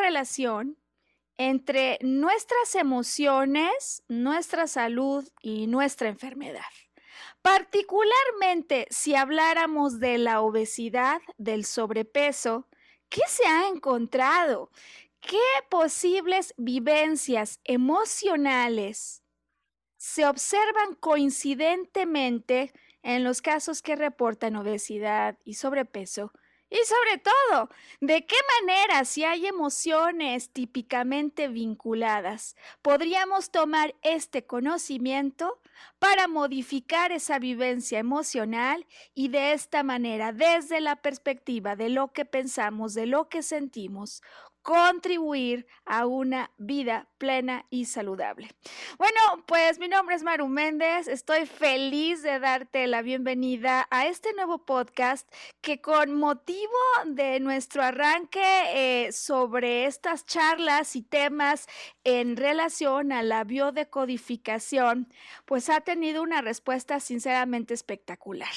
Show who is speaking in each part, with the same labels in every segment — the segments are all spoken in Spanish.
Speaker 1: Correlación entre nuestras emociones, nuestra salud y nuestra enfermedad? Particularmente si habláramos de la obesidad, del sobrepeso, ¿qué se ha encontrado? ¿Qué posibles vivencias emocionales se observan coincidentemente en los casos que reportan obesidad y sobrepeso y sobre todo, ¿de qué manera si hay emociones típicamente vinculadas podríamos tomar este conocimiento para modificar esa vivencia emocional y de esta manera, desde la perspectiva de lo que pensamos, de lo que sentimos, contribuir a una vida plena y saludable. Bueno, pues mi nombre es Maru Méndez, estoy feliz de darte la bienvenida a este nuevo podcast que con motivo de nuestro arranque eh, sobre estas charlas y temas en relación a la biodecodificación, pues ha tenido una respuesta sinceramente espectacular.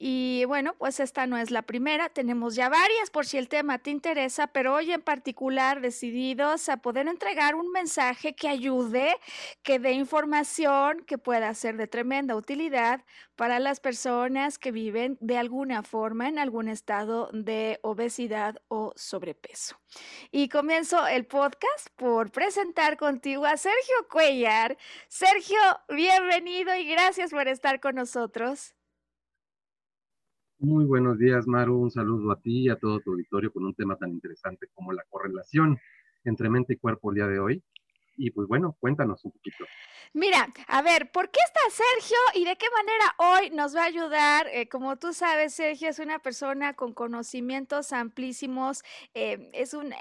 Speaker 1: Y bueno, pues esta no es la primera, tenemos ya varias por si el tema te interesa, pero hoy en particular decididos a poder entregar un mensaje que ayude, que dé información que pueda ser de tremenda utilidad para las personas que viven de alguna forma en algún estado de obesidad o sobrepeso. Y comienzo el podcast por presentar contigo a Sergio Cuellar. Sergio, bienvenido y gracias por estar con nosotros.
Speaker 2: Muy buenos días, Maru. Un saludo a ti y a todo tu auditorio con un tema tan interesante como la correlación entre mente y cuerpo el día de hoy. Y pues bueno, cuéntanos un poquito.
Speaker 1: Mira, a ver, ¿por qué está Sergio y de qué manera hoy nos va a ayudar? Eh, como tú sabes, Sergio es una persona con conocimientos amplísimos, eh, es un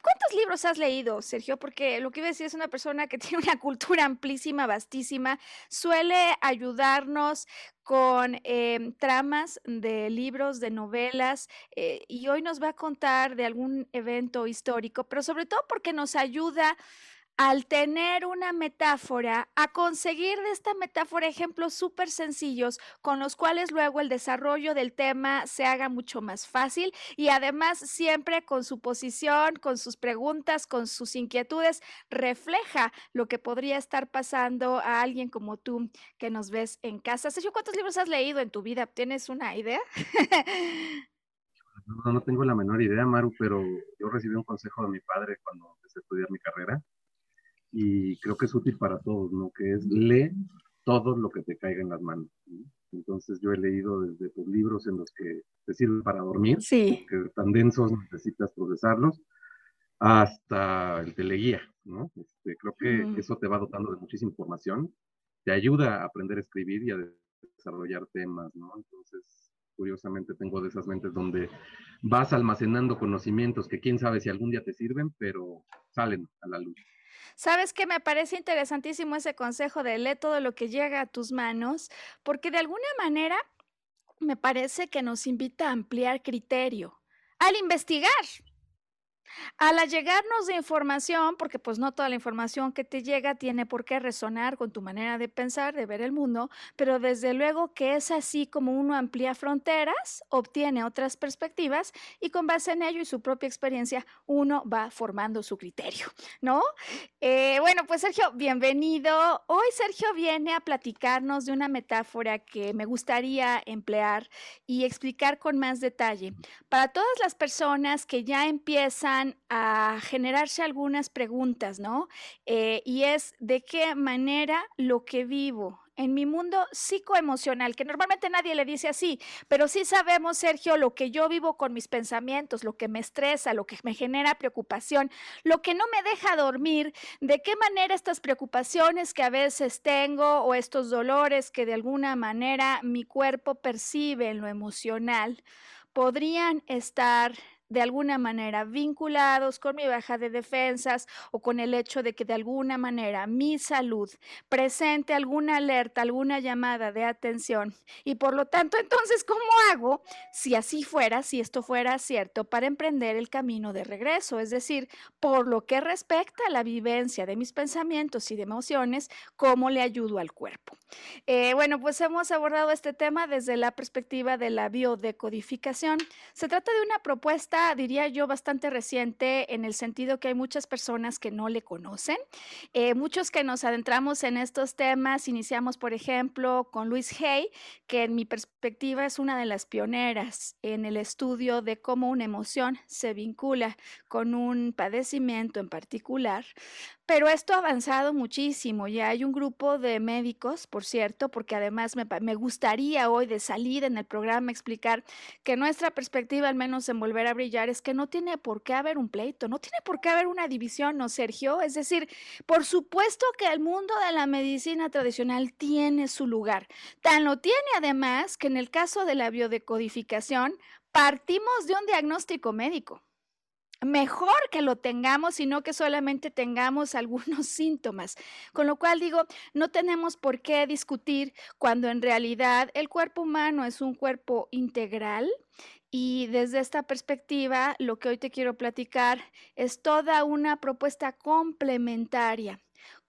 Speaker 1: ¿Cuántos libros has leído, Sergio? Porque lo que iba a decir es una persona que tiene una cultura amplísima, vastísima, suele ayudarnos con em, tramas de libros, de novelas, eh, y hoy nos va a contar de algún evento histórico, pero sobre todo porque nos ayuda al tener una metáfora, a conseguir de esta metáfora ejemplos súper sencillos con los cuales luego el desarrollo del tema se haga mucho más fácil y además siempre con su posición, con sus preguntas, con sus inquietudes, refleja lo que podría estar pasando a alguien como tú que nos ves en casa. Sergio, ¿cuántos libros has leído en tu vida? ¿Tienes una idea?
Speaker 2: No, no tengo la menor idea, Maru, pero yo recibí un consejo de mi padre cuando empecé a estudiar mi carrera y creo que es útil para todos, ¿no? Que es lee todo lo que te caiga en las manos. Entonces yo he leído desde tus libros en los que te sirven para dormir,
Speaker 1: sí.
Speaker 2: que tan densos necesitas procesarlos, hasta el teleguía, ¿no? Este, creo que eso te va dotando de muchísima información, te ayuda a aprender a escribir y a desarrollar temas, ¿no? Entonces, curiosamente tengo de esas mentes donde vas almacenando conocimientos que quién sabe si algún día te sirven, pero salen a la luz.
Speaker 1: Sabes que me parece interesantísimo ese consejo de lee todo lo que llega a tus manos, porque de alguna manera me parece que nos invita a ampliar criterio, al investigar, Al llegarnos de información, porque pues no toda la información que te llega tiene por qué resonar con tu manera de pensar, de ver el mundo, pero desde luego que es así como uno amplía fronteras, obtiene otras perspectivas y con base en ello y su propia experiencia uno va formando su criterio, ¿no? Eh, bueno, pues Sergio, bienvenido. Hoy Sergio viene a platicarnos de una metáfora que me gustaría emplear y explicar con más detalle. Para todas las personas que ya empiezan a generarse algunas preguntas, ¿no? Eh, y es de qué manera lo que vivo en mi mundo psicoemocional, que normalmente nadie le dice así, pero sí sabemos, Sergio, lo que yo vivo con mis pensamientos, lo que me estresa, lo que me genera preocupación, lo que no me deja dormir, de qué manera estas preocupaciones que a veces tengo o estos dolores que de alguna manera mi cuerpo percibe en lo emocional podrían estar de alguna manera vinculados con mi baja de defensas o con el hecho de que de alguna manera mi salud presente alguna alerta, alguna llamada de atención. Y por lo tanto, entonces, ¿cómo hago si así fuera, si esto fuera cierto, para emprender el camino de regreso? Es decir, por lo que respecta a la vivencia de mis pensamientos y de emociones, ¿cómo le ayudo al cuerpo? Eh, bueno, pues hemos abordado este tema desde la perspectiva de la biodecodificación. Se trata de una propuesta diría yo, bastante reciente en el sentido que hay muchas personas que no le conocen. Eh, muchos que nos adentramos en estos temas, iniciamos, por ejemplo, con Luis Hay, que en mi perspectiva es una de las pioneras en el estudio de cómo una emoción se vincula con un padecimiento en particular. Pero esto ha avanzado muchísimo. Ya hay un grupo de médicos, por cierto, porque además me, me, gustaría hoy de salir en el programa explicar que nuestra perspectiva, al menos en volver a brillar, es que no tiene por qué haber un pleito, no tiene por qué haber una división, ¿no, Sergio? Es decir, por supuesto que el mundo de la medicina tradicional tiene su lugar. Tan lo tiene además que en el caso de la biodecodificación, partimos de un diagnóstico médico mejor que lo tengamos, sino que solamente tengamos algunos síntomas. Con lo cual digo, no tenemos por qué discutir cuando en realidad el cuerpo humano es un cuerpo integral. Y desde esta perspectiva, lo que hoy te quiero platicar es toda una propuesta complementaria.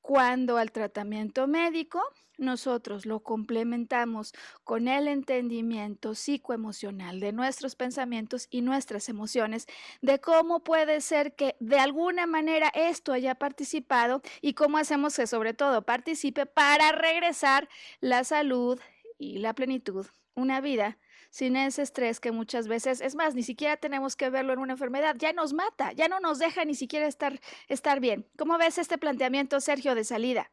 Speaker 1: Cuando al tratamiento médico nosotros lo complementamos con el entendimiento psicoemocional de nuestros pensamientos y nuestras emociones, de cómo puede ser que de alguna manera esto haya participado y cómo hacemos que sobre todo participe para regresar la salud y la plenitud, una vida sin ese estrés que muchas veces, es más, ni siquiera tenemos que verlo en una enfermedad, ya nos mata, ya no nos deja ni siquiera estar, estar bien. ¿Cómo ves este planteamiento, Sergio, de salida?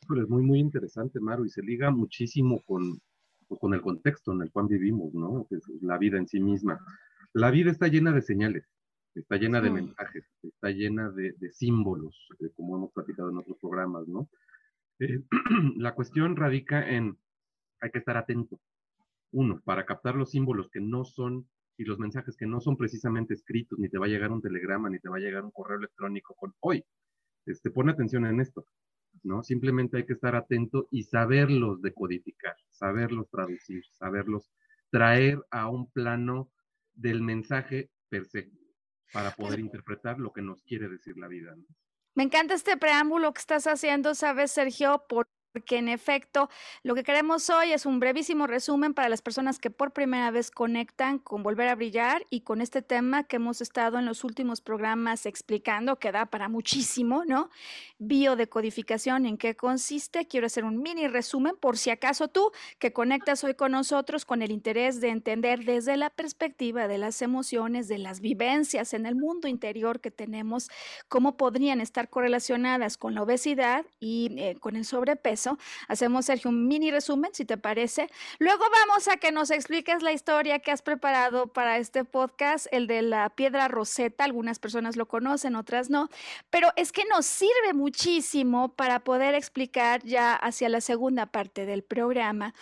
Speaker 2: Es muy, muy interesante, Maru, y se liga muchísimo con, pues, con el contexto en el cual vivimos, ¿no? Es la vida en sí misma. La vida está llena de señales, está llena de mensajes, está llena de, símbolos, eh, como hemos platicado en otros programas, ¿no? Eh, la cuestión radica en, hay que estar atento, uno, para captar los símbolos que no son y los mensajes que no son precisamente escritos, ni te va a llegar un telegrama, ni te va a llegar un correo electrónico con hoy. Este, pon atención en esto, ¿no? Simplemente hay que estar atento y saberlos decodificar, saberlos traducir, saberlos traer a un plano del mensaje per se, para poder interpretar lo que nos quiere decir la vida.
Speaker 1: Me encanta este preámbulo que estás haciendo, sabes, Sergio, por porque en efecto lo que queremos hoy es un brevísimo resumen para las personas que por primera vez conectan con Volver a Brillar y con este tema que hemos estado en los últimos programas explicando, que da para muchísimo, ¿no? Biodecodificación, ¿en qué consiste? Quiero hacer un mini resumen por si acaso tú que conectas hoy con nosotros con el interés de entender desde la perspectiva de las emociones, de las vivencias en el mundo interior que tenemos, cómo podrían estar correlacionadas con la obesidad y eh, con el sobrepeso Hacemos, Sergio, un mini resumen, si te parece. Luego vamos a que nos expliques la historia que has preparado para este podcast, el de la piedra roseta. Algunas personas lo conocen, otras no, pero es que nos sirve muchísimo para poder explicar ya hacia la segunda parte del programa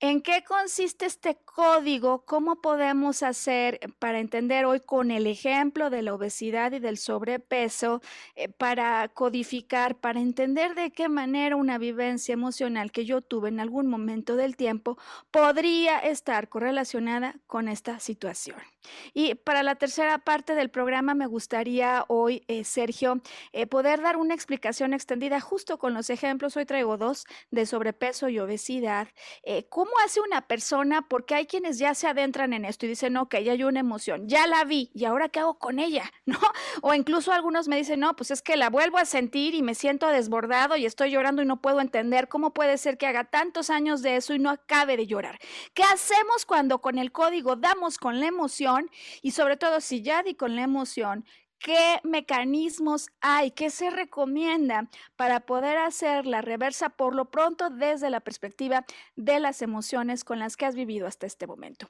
Speaker 1: ¿En qué consiste este código? ¿Cómo podemos hacer para entender hoy con el ejemplo de la obesidad y del sobrepeso, eh, para codificar, para entender de qué manera una vivencia emocional que yo tuve en algún momento del tiempo podría estar correlacionada con esta situación? Y para la tercera parte del programa me gustaría hoy, eh, Sergio, eh, poder dar una explicación extendida justo con los ejemplos. Hoy traigo dos de sobrepeso y obesidad. Eh, ¿Cómo hace una persona? Porque hay quienes ya se adentran en esto y dicen, ok, ya hay una emoción, ya la vi, ¿y ahora qué hago con ella? ¿No? O incluso algunos me dicen, no, pues es que la vuelvo a sentir y me siento desbordado y estoy llorando y no puedo entender cómo puede ser que haga tantos años de eso y no acabe de llorar. ¿Qué hacemos cuando con el código damos con la emoción y sobre todo si ya di con la emoción, ¿Qué mecanismos hay? ¿Qué se recomienda para poder hacer la reversa por lo pronto desde la perspectiva de las emociones con las que has vivido hasta este momento?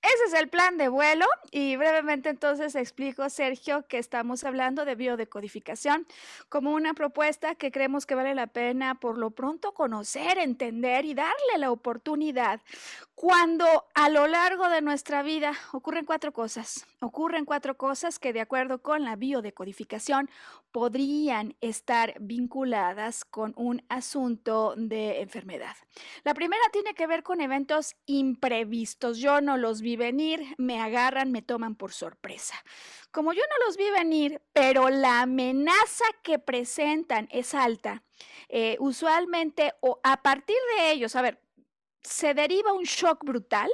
Speaker 1: Ese es el plan de vuelo y brevemente entonces explico, Sergio, que estamos hablando de biodecodificación como una propuesta que creemos que vale la pena por lo pronto conocer, entender y darle la oportunidad cuando a lo largo de nuestra vida ocurren cuatro cosas. Ocurren cuatro cosas que de acuerdo con la biodecodificación podrían estar vinculadas con un asunto de enfermedad. La primera tiene que ver con eventos imprevistos. Yo no los vi venir, me agarran, me toman por sorpresa. Como yo no los vi venir, pero la amenaza que presentan es alta, eh, usualmente o a partir de ellos, a ver, se deriva un shock brutal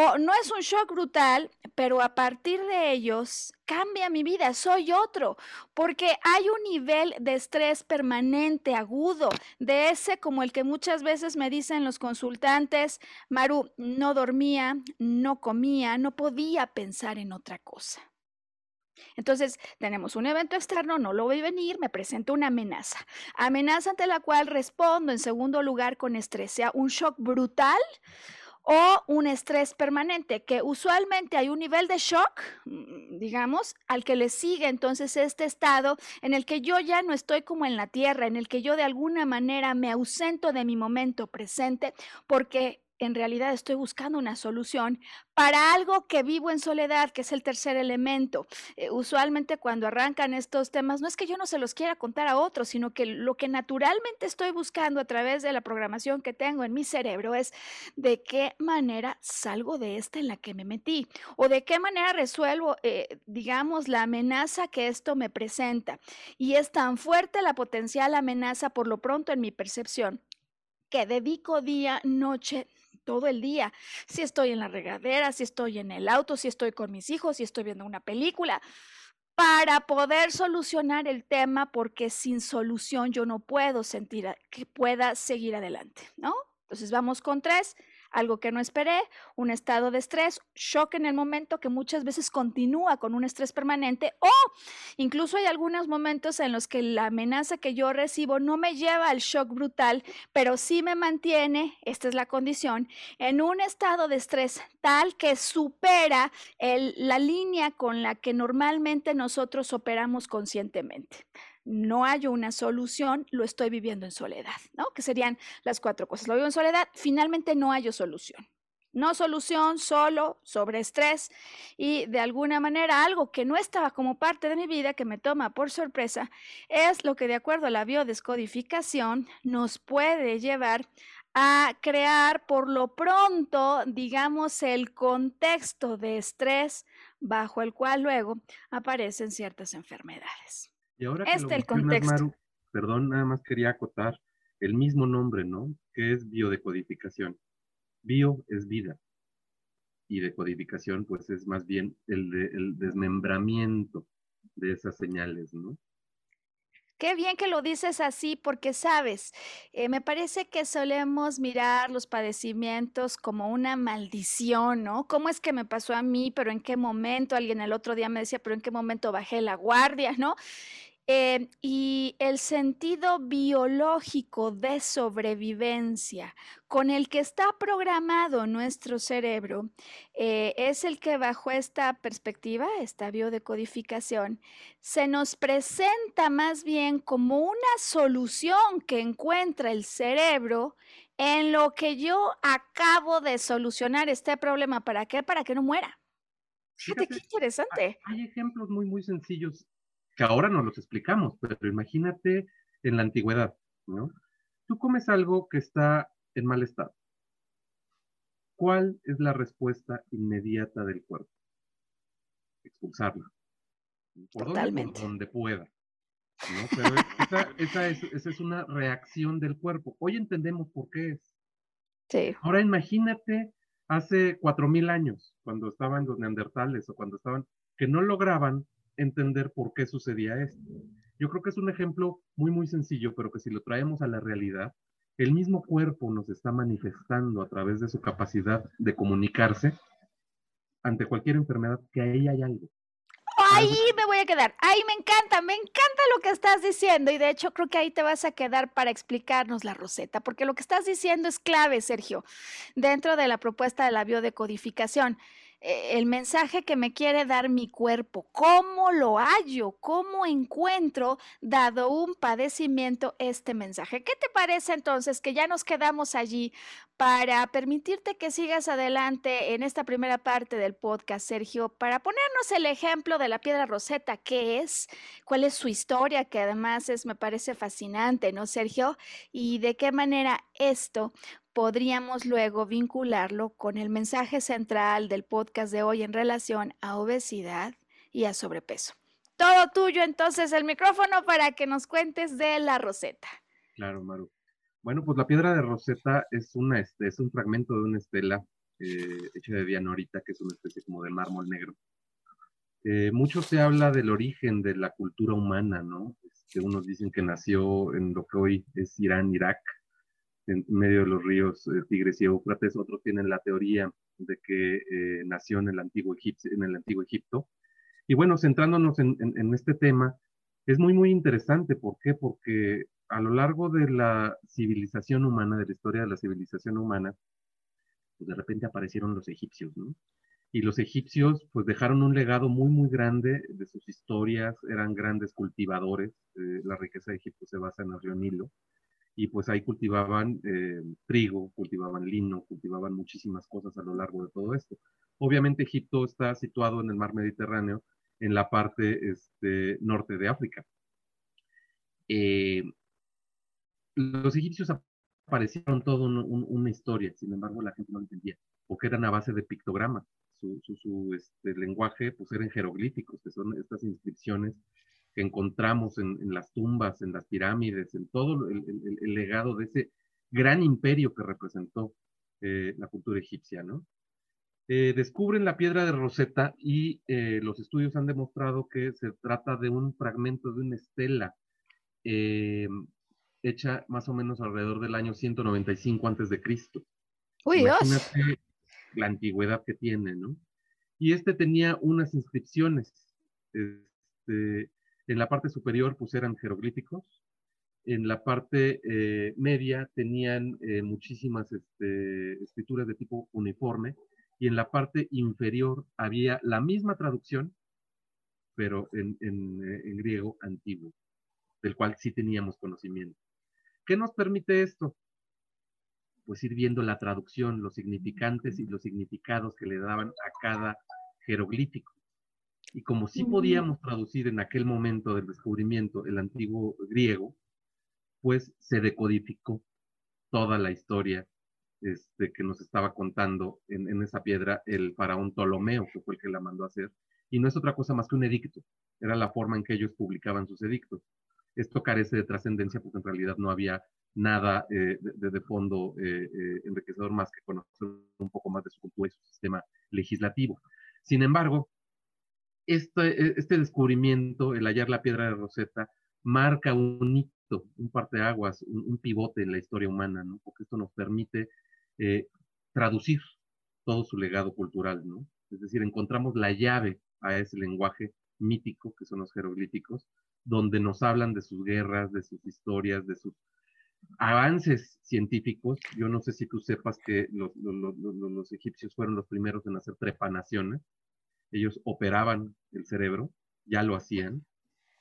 Speaker 1: o no es un shock brutal, pero a partir de ellos cambia mi vida, soy otro, porque hay un nivel de estrés permanente, agudo, de ese como el que muchas veces me dicen los consultantes, Maru, no dormía, no comía, no podía pensar en otra cosa. Entonces, tenemos un evento externo, no lo voy a venir, me presenta una amenaza. Amenaza ante la cual respondo en segundo lugar con estrés, sea un shock brutal o un estrés permanente, que usualmente hay un nivel de shock, mm, digamos, al que le sigue entonces este estado en el que yo ya no estoy como en la tierra, en el que yo de alguna manera me ausento de mi momento presente porque en realidad estoy buscando una solución para algo que vivo en soledad, que es el tercer elemento. Eh, usualmente cuando arrancan estos temas, no es que yo no se los quiera contar a otros, sino que lo que naturalmente estoy buscando a través de la programación que tengo en mi cerebro es de qué manera salgo de esta en la que me metí o de qué manera resuelvo, eh, digamos, la amenaza que esto me presenta. Y es tan fuerte la potencial amenaza por lo pronto en mi percepción que dedico día, noche, todo el día. Si estoy en la regadera, si estoy en el auto, si estoy con mis hijos, si estoy viendo una película, para poder solucionar el tema, porque sin solución yo no puedo sentir que pueda seguir adelante, ¿no? Entonces vamos con tres algo que no esperé, un estado de estrés, shock en el momento que muchas veces continúa con un estrés permanente o incluso hay algunos momentos en los que la amenaza que yo recibo no me lleva al shock brutal, pero sí me mantiene, esta es la condición, en un estado de estrés tal que supera la línea con la que normalmente nosotros operamos conscientemente no hay una solución, lo estoy viviendo en soledad, ¿no? Que serían las cuatro cosas. Lo vivo en soledad, finalmente no hay solución. No solución, solo sobre estrés y de alguna manera algo que no estaba como parte de mi vida, que me toma por sorpresa, es lo que de acuerdo a la biodescodificación nos puede llevar a crear por lo pronto, digamos, el contexto de estrés bajo el cual luego aparecen ciertas enfermedades.
Speaker 2: Y ahora que este el contexto. perdón, nada más quería acotar el mismo nombre, ¿no? Que es biodecodificación. Bio es vida. Y decodificación, pues es más bien el, el desmembramiento de esas señales, ¿no?
Speaker 1: Qué bien que lo dices así, porque sabes, eh, me parece que solemos mirar los padecimientos como una maldición, ¿no? ¿Cómo es que me pasó a mí? ¿Pero en qué momento? Alguien el otro día me decía, ¿pero en qué momento bajé la guardia? ¿No? Eh, y el sentido biológico de sobrevivencia con el que está programado nuestro cerebro eh, es el que bajo esta perspectiva, esta biodecodificación, se nos presenta más bien como una solución que encuentra el cerebro en lo que yo acabo de solucionar este problema. ¿Para qué? Para que no muera. Fíjate, qué interesante.
Speaker 2: Hay, ejemplos muy, muy sencillos que ahora no los explicamos, pero imagínate en la antigüedad, ¿no? Tú comes algo que está en mal estado. ¿Cuál es la respuesta inmediata del cuerpo? Expulsarlo. Por Totalmente. Donde, pueda. ¿no? Pero esa, es, esa es una reacción del cuerpo. Hoy entendemos por qué es.
Speaker 1: Sí.
Speaker 2: Ahora imagínate hace cuatro mil años, cuando estaban los neandertales o cuando estaban, que no lograban entender por qué sucedía esto. Yo creo que es un ejemplo muy, muy sencillo, pero que si lo traemos a la realidad, el mismo cuerpo nos está manifestando a través de su capacidad de comunicarse ante cualquier enfermedad que ahí hay algo.
Speaker 1: Ahí me voy a quedar. Ahí me encanta, me encanta lo que estás diciendo. Y de hecho creo que ahí te vas a quedar para explicarnos la receta, porque lo que estás diciendo es clave, Sergio, dentro de la propuesta de la biodecodificación. Eh, el mensaje que me quiere dar mi cuerpo, cómo lo hallo, cómo encuentro, dado un padecimiento, este mensaje. ¿Qué te parece entonces que ya nos quedamos allí para permitirte que sigas adelante en esta primera parte del podcast, Sergio, para ponernos el ejemplo de la piedra roseta, qué es, cuál es su historia, que además es, me parece fascinante, ¿no, Sergio? Y de qué manera esto podríamos luego vincularlo con el mensaje central del podcast de hoy en relación a obesidad y a sobrepeso. Todo tuyo entonces el micrófono para que nos cuentes de la roseta.
Speaker 2: Claro, Maru. Bueno, pues la piedra de roseta es, una, este, es un fragmento de una estela eh, hecha de dianorita, que es una especie como de mármol negro. Eh, mucho se habla del origen de la cultura humana, ¿no? Este, unos dicen que nació en lo que hoy es Irán, Irak, en medio de los ríos eh, Tigres y Éufrates, otros tienen la teoría de que eh, nació en el, antiguo Egipto, en el antiguo Egipto. Y bueno, centrándonos en, este tema, es muy, muy interesante. ¿Por qué? Porque a lo largo de la civilización humana, de la historia de la civilización humana, pues de repente aparecieron los egipcios, ¿no? Y los egipcios pues dejaron un legado muy, muy grande de sus historias, eran grandes cultivadores, eh, la riqueza de Egipto se basa en el río Nilo, y pues ahí cultivaban eh, trigo, cultivaban lino, cultivaban muchísimas cosas a lo largo de todo esto. Obviamente Egipto está situado en el mar Mediterráneo, en la parte este, norte de África. Eh, los egipcios aparecieron todo una historia, sin embargo la gente no entendía, porque eran a base de pictogramas. Su, su, este, lenguaje pues eran jeroglíficos, que son estas inscripciones que encontramos en, las tumbas, en las pirámides, en todo el, legado de ese gran imperio que representó eh, la cultura egipcia, ¿no? Eh, descubren la piedra de Rosetta y eh, los estudios han demostrado que se trata de un fragmento de una estela hecha más o menos alrededor del año 195 antes de Cristo.
Speaker 1: Uy,
Speaker 2: Imagínate la antigüedad que tiene, ¿no? Y este tenía unas inscripciones. Este, en la parte superior, pues eran jeroglíficos. En la parte eh, media tenían eh, muchísimas este, escrituras de tipo uniforme. Y en la parte inferior había la misma traducción, pero en, eh, en griego antiguo, del cual sí teníamos conocimiento. ¿Qué nos permite esto? Pues ir viendo la traducción, los significantes y los significados que le daban a cada jeroglífico. Y como sí podíamos traducir en aquel momento del descubrimiento el antiguo griego, pues se decodificó toda la historia este, que nos estaba contando en, esa piedra el faraón Ptolomeo, que fue el que la mandó a hacer. Y no es otra cosa más que un edicto, era la forma en que ellos publicaban sus edictos. Esto carece de trascendencia porque en realidad no había nada eh, de, fondo eh, eh, enriquecedor más que conocer un poco más de su cultura y su sistema legislativo. Sin embargo, este, e, este descubrimiento, el hallar la piedra de Rosetta, marca un hito, un parteaguas, un, un pivote en la historia humana. Porque esto nos permite eh, traducir todo su legado cultural, ¿no? Es decir, encontramos la llave a ese lenguaje mítico, que son los jeroglíficos, donde nos hablan de sus guerras, de sus historias, de sus avances científicos. Yo no sé si tú sepas que los, los egipcios fueron los primeros en hacer trepanaciones, ellos operaban el cerebro, ya lo hacían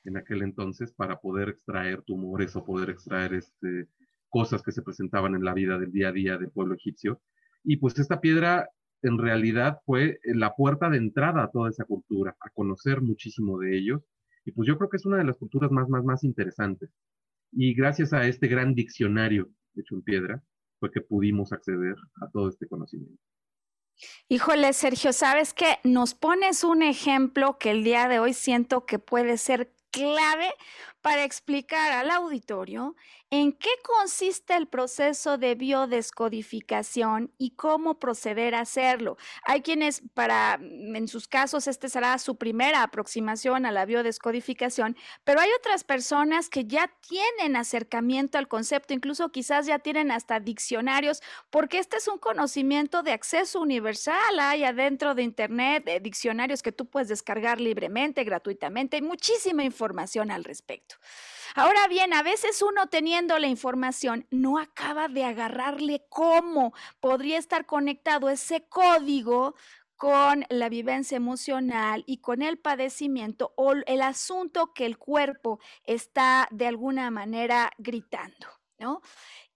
Speaker 2: en aquel entonces para poder extraer tumores o poder extraer este, cosas que se presentaban en la vida del día a día del pueblo egipcio. Y pues esta piedra en realidad fue la puerta de entrada a toda esa cultura, a conocer muchísimo de ellos. Y pues yo creo que es una de las culturas más, más, más interesantes. Y gracias a este gran diccionario hecho en piedra, fue que pudimos acceder a todo este conocimiento.
Speaker 1: Híjole, Sergio, ¿sabes qué? Nos pones un ejemplo que el día de hoy siento que puede ser clave para explicar al auditorio en qué consiste el proceso de biodescodificación y cómo proceder a hacerlo. Hay quienes, para, mm, en sus casos, este será su primera aproximación a la biodescodificación, pero hay otras personas que ya tienen acercamiento al concepto, incluso quizás ya tienen hasta diccionarios, porque este es un conocimiento de acceso universal. Hay adentro de Internet diccionarios que tú puedes descargar libremente, gratuitamente, hay muchísima información al respecto. Ahora bien, a veces uno teniendo la información no acaba de agarrarle cómo podría estar conectado ese código con la vivencia emocional y con el padecimiento o el asunto que el cuerpo está de alguna manera gritando, ¿no?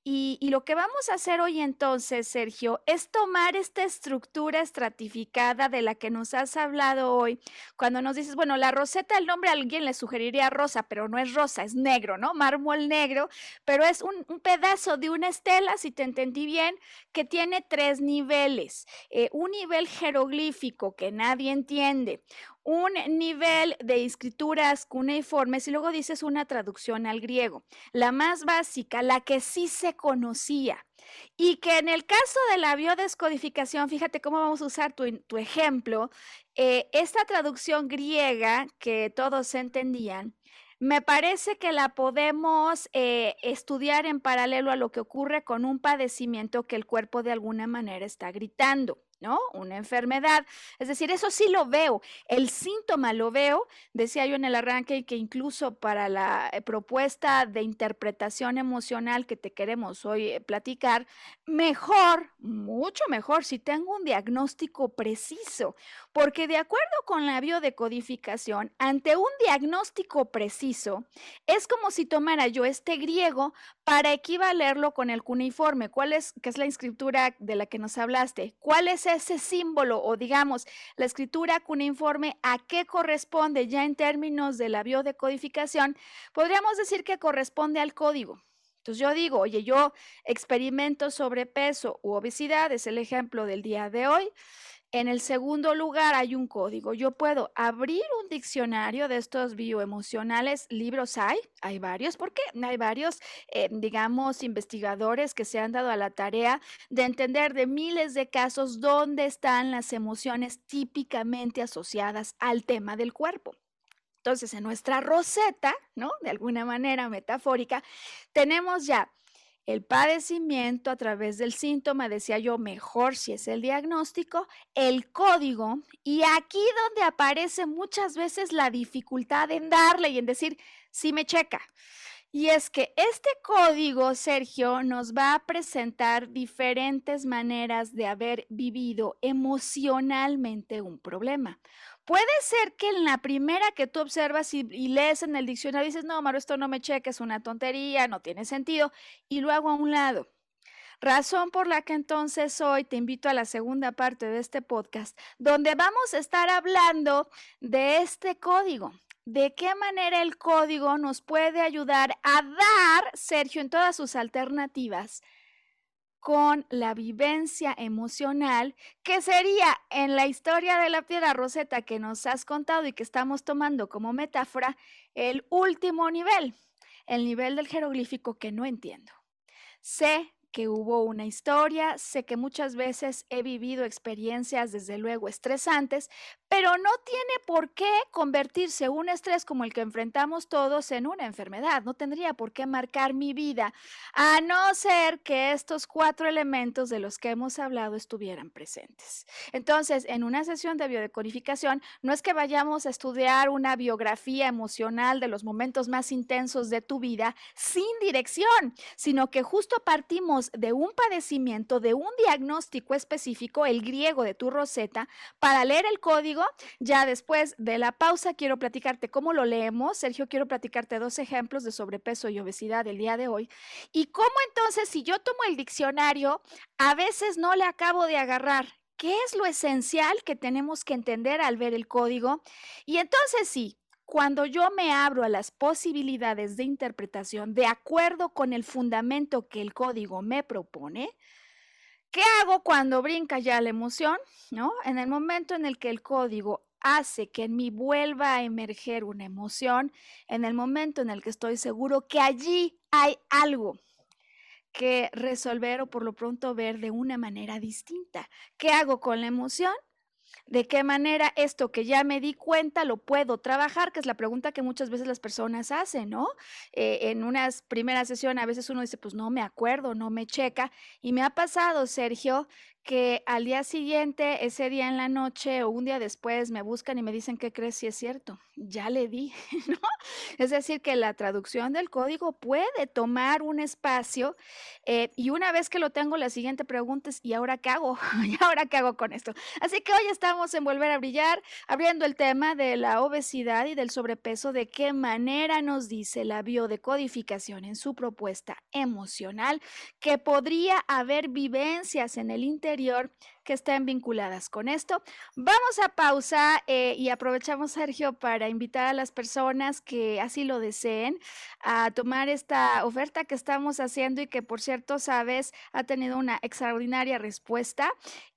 Speaker 1: Y, lo que vamos a hacer hoy entonces, Sergio, es tomar esta estructura estratificada de la que nos has hablado hoy, cuando nos dices, bueno, la roseta, el nombre a alguien le sugeriría rosa, pero no es rosa, es negro, ¿no? Mármol negro, pero es un, pedazo de una estela, si te entendí bien, que tiene tres niveles. Eh, un nivel jeroglífico que nadie entiende, un nivel de escrituras cuneiformes y luego dices una traducción al griego. La más básica, la que sí se conocía. Y que en el caso de la biodescodificación, fíjate cómo vamos a usar tu, ejemplo, eh, esta traducción griega que todos entendían, me parece que la podemos eh, estudiar en paralelo a lo que ocurre con un padecimiento que el cuerpo de alguna manera está gritando. ¿No? Una enfermedad. Es decir, eso sí lo veo. El síntoma lo veo, decía yo en el arranque, que incluso para la eh, propuesta de interpretación emocional que te queremos hoy eh, platicar, mejor, mucho mejor si tengo un diagnóstico preciso, porque de acuerdo con la biodecodificación, ante un diagnóstico preciso, es como si tomara yo este griego para equivalerlo con el cuneiforme. ¿Cuál es, que es la escritura de la que nos hablaste? ¿Cuál es ese símbolo o digamos la escritura cuneiforme a qué corresponde ya en términos de la biodecodificación? Podríamos decir que corresponde al código. Entonces yo digo, oye, yo experimento sobrepeso u obesidad, es el ejemplo del día de hoy. En el segundo lugar hay un código. Yo puedo abrir un diccionario de estos bioemocionales. Libros hay, hay varios, porque hay varios, eh, digamos, investigadores que se han dado a la tarea de entender de miles de casos dónde están las emociones típicamente asociadas al tema del cuerpo. Entonces, en nuestra roseta, ¿no? De alguna manera metafórica, tenemos ya el padecimiento a través del síntoma, decía yo, mejor si es el diagnóstico, el código, y aquí donde aparece muchas veces la dificultad en darle y en decir, sí me checa. Y es que este código, Sergio, nos va a presentar diferentes maneras de haber vivido emocionalmente un problema. Puede ser que en la primera que tú observas y, lees en el diccionario dices, no, Maro, esto no me checa, es una tontería, no tiene sentido, y lo hago a un lado. Razón por la que entonces hoy te invito a la segunda parte de este podcast, donde vamos a estar hablando de este código. ¿De qué manera el código nos puede ayudar a dar, Sergio, en todas sus alternativas, con la vivencia emocional, que sería en la historia de la piedra roseta que nos has contado y que estamos tomando como metáfora, el último nivel, el nivel del jeroglífico que no entiendo. Sé que hubo una historia, sé que muchas veces he vivido experiencias desde luego estresantes, pero no tiene por qué convertirse un estrés como el que enfrentamos todos en una enfermedad. No tendría por qué marcar mi vida, a no ser que estos cuatro elementos de los que hemos hablado estuvieran presentes. Entonces, en una sesión de biodecodificación, no es que vayamos a estudiar una biografía emocional de los momentos más intensos de tu vida sin dirección, sino que justo partimos de un padecimiento, de un diagnóstico específico, el griego de tu receta, para leer el código. Ya después de la pausa quiero platicarte cómo lo leemos. Sergio, quiero platicarte dos ejemplos de sobrepeso y obesidad el día de hoy. Y cómo entonces, si yo tomo el diccionario, a veces no le acabo de agarrar. ¿Qué es lo esencial que tenemos que entender al ver el código? Y entonces sí, cuando yo me abro a las posibilidades de interpretación de acuerdo con el fundamento que el código me propone, ¿qué hago cuando brinca ya la emoción? ¿No? En el momento en el que el código hace que en mí vuelva a emerger una emoción, en el momento en el que estoy seguro que allí hay algo que resolver o por lo pronto ver de una manera distinta. ¿Qué hago con la emoción? ¿De qué manera esto que ya me di cuenta lo puedo trabajar? Que es la pregunta que muchas veces las personas hacen, ¿no? Eh, en unas primeras sesiones a veces uno dice, pues no me acuerdo, no me checa. Y me ha pasado, Sergio, que al día siguiente, ese día en la noche o un día después me buscan y me dicen qué crees si es cierto. Ya le di, ¿no? Es decir, que la traducción del código puede tomar un espacio eh, y una vez que lo tengo, la siguiente pregunta es, ¿y ahora qué hago? ¿Y ahora qué hago con esto? Así que hoy estamos en Volver a Brillar, abriendo el tema de la obesidad y del sobrepeso, de qué manera nos dice la biodecodificación en su propuesta emocional que podría haber vivencias en el interior que estén vinculadas con esto. Vamos a pausa eh, y aprovechamos, Sergio, para invitar a las personas que así lo deseen a tomar esta oferta que estamos haciendo y que, por cierto, sabes, ha tenido una extraordinaria respuesta.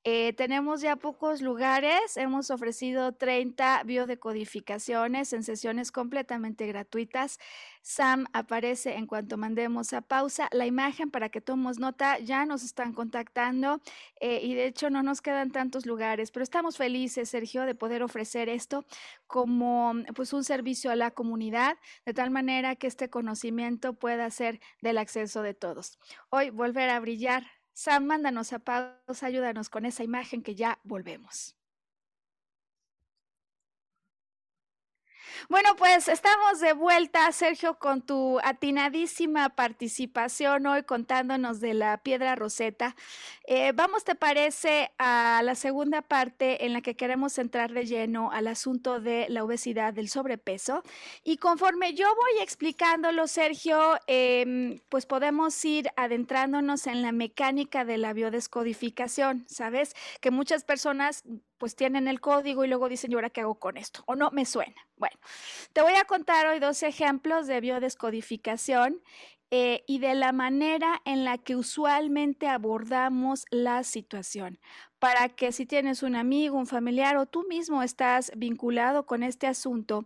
Speaker 1: Eh, tenemos ya pocos lugares, hemos ofrecido 30 biodecodificaciones en sesiones completamente gratuitas. Sam aparece en cuanto mandemos a pausa la imagen para que tomemos nota. Ya nos están contactando eh, y de hecho no nos quedan tantos lugares, pero estamos felices, Sergio, de poder ofrecer esto como pues un servicio a la comunidad, de tal manera que este conocimiento pueda ser del acceso de todos. Hoy volver a brillar Sam, mándanos a pausa, ayúdanos con esa imagen que ya volvemos. Bueno, pues estamos de vuelta, Sergio, con tu atinadísima participación hoy contándonos de la piedra roseta. Eh, vamos, ¿te parece a la segunda parte en la que queremos entrar de lleno al asunto de la obesidad, del sobrepeso? Y conforme yo voy explicándolo, Sergio, em, pues podemos ir adentrándonos en la mecánica de la biodescodificación, ¿sabes? Que muchas personas pues tienen el código y luego dicen, ¿y ahora qué hago con esto? O no me suena. Bueno, te voy a contar hoy dos ejemplos de biodescodificación eh, y de la manera en la que usualmente abordamos la situación, para que si tienes un amigo, un familiar o tú mismo estás vinculado con este asunto,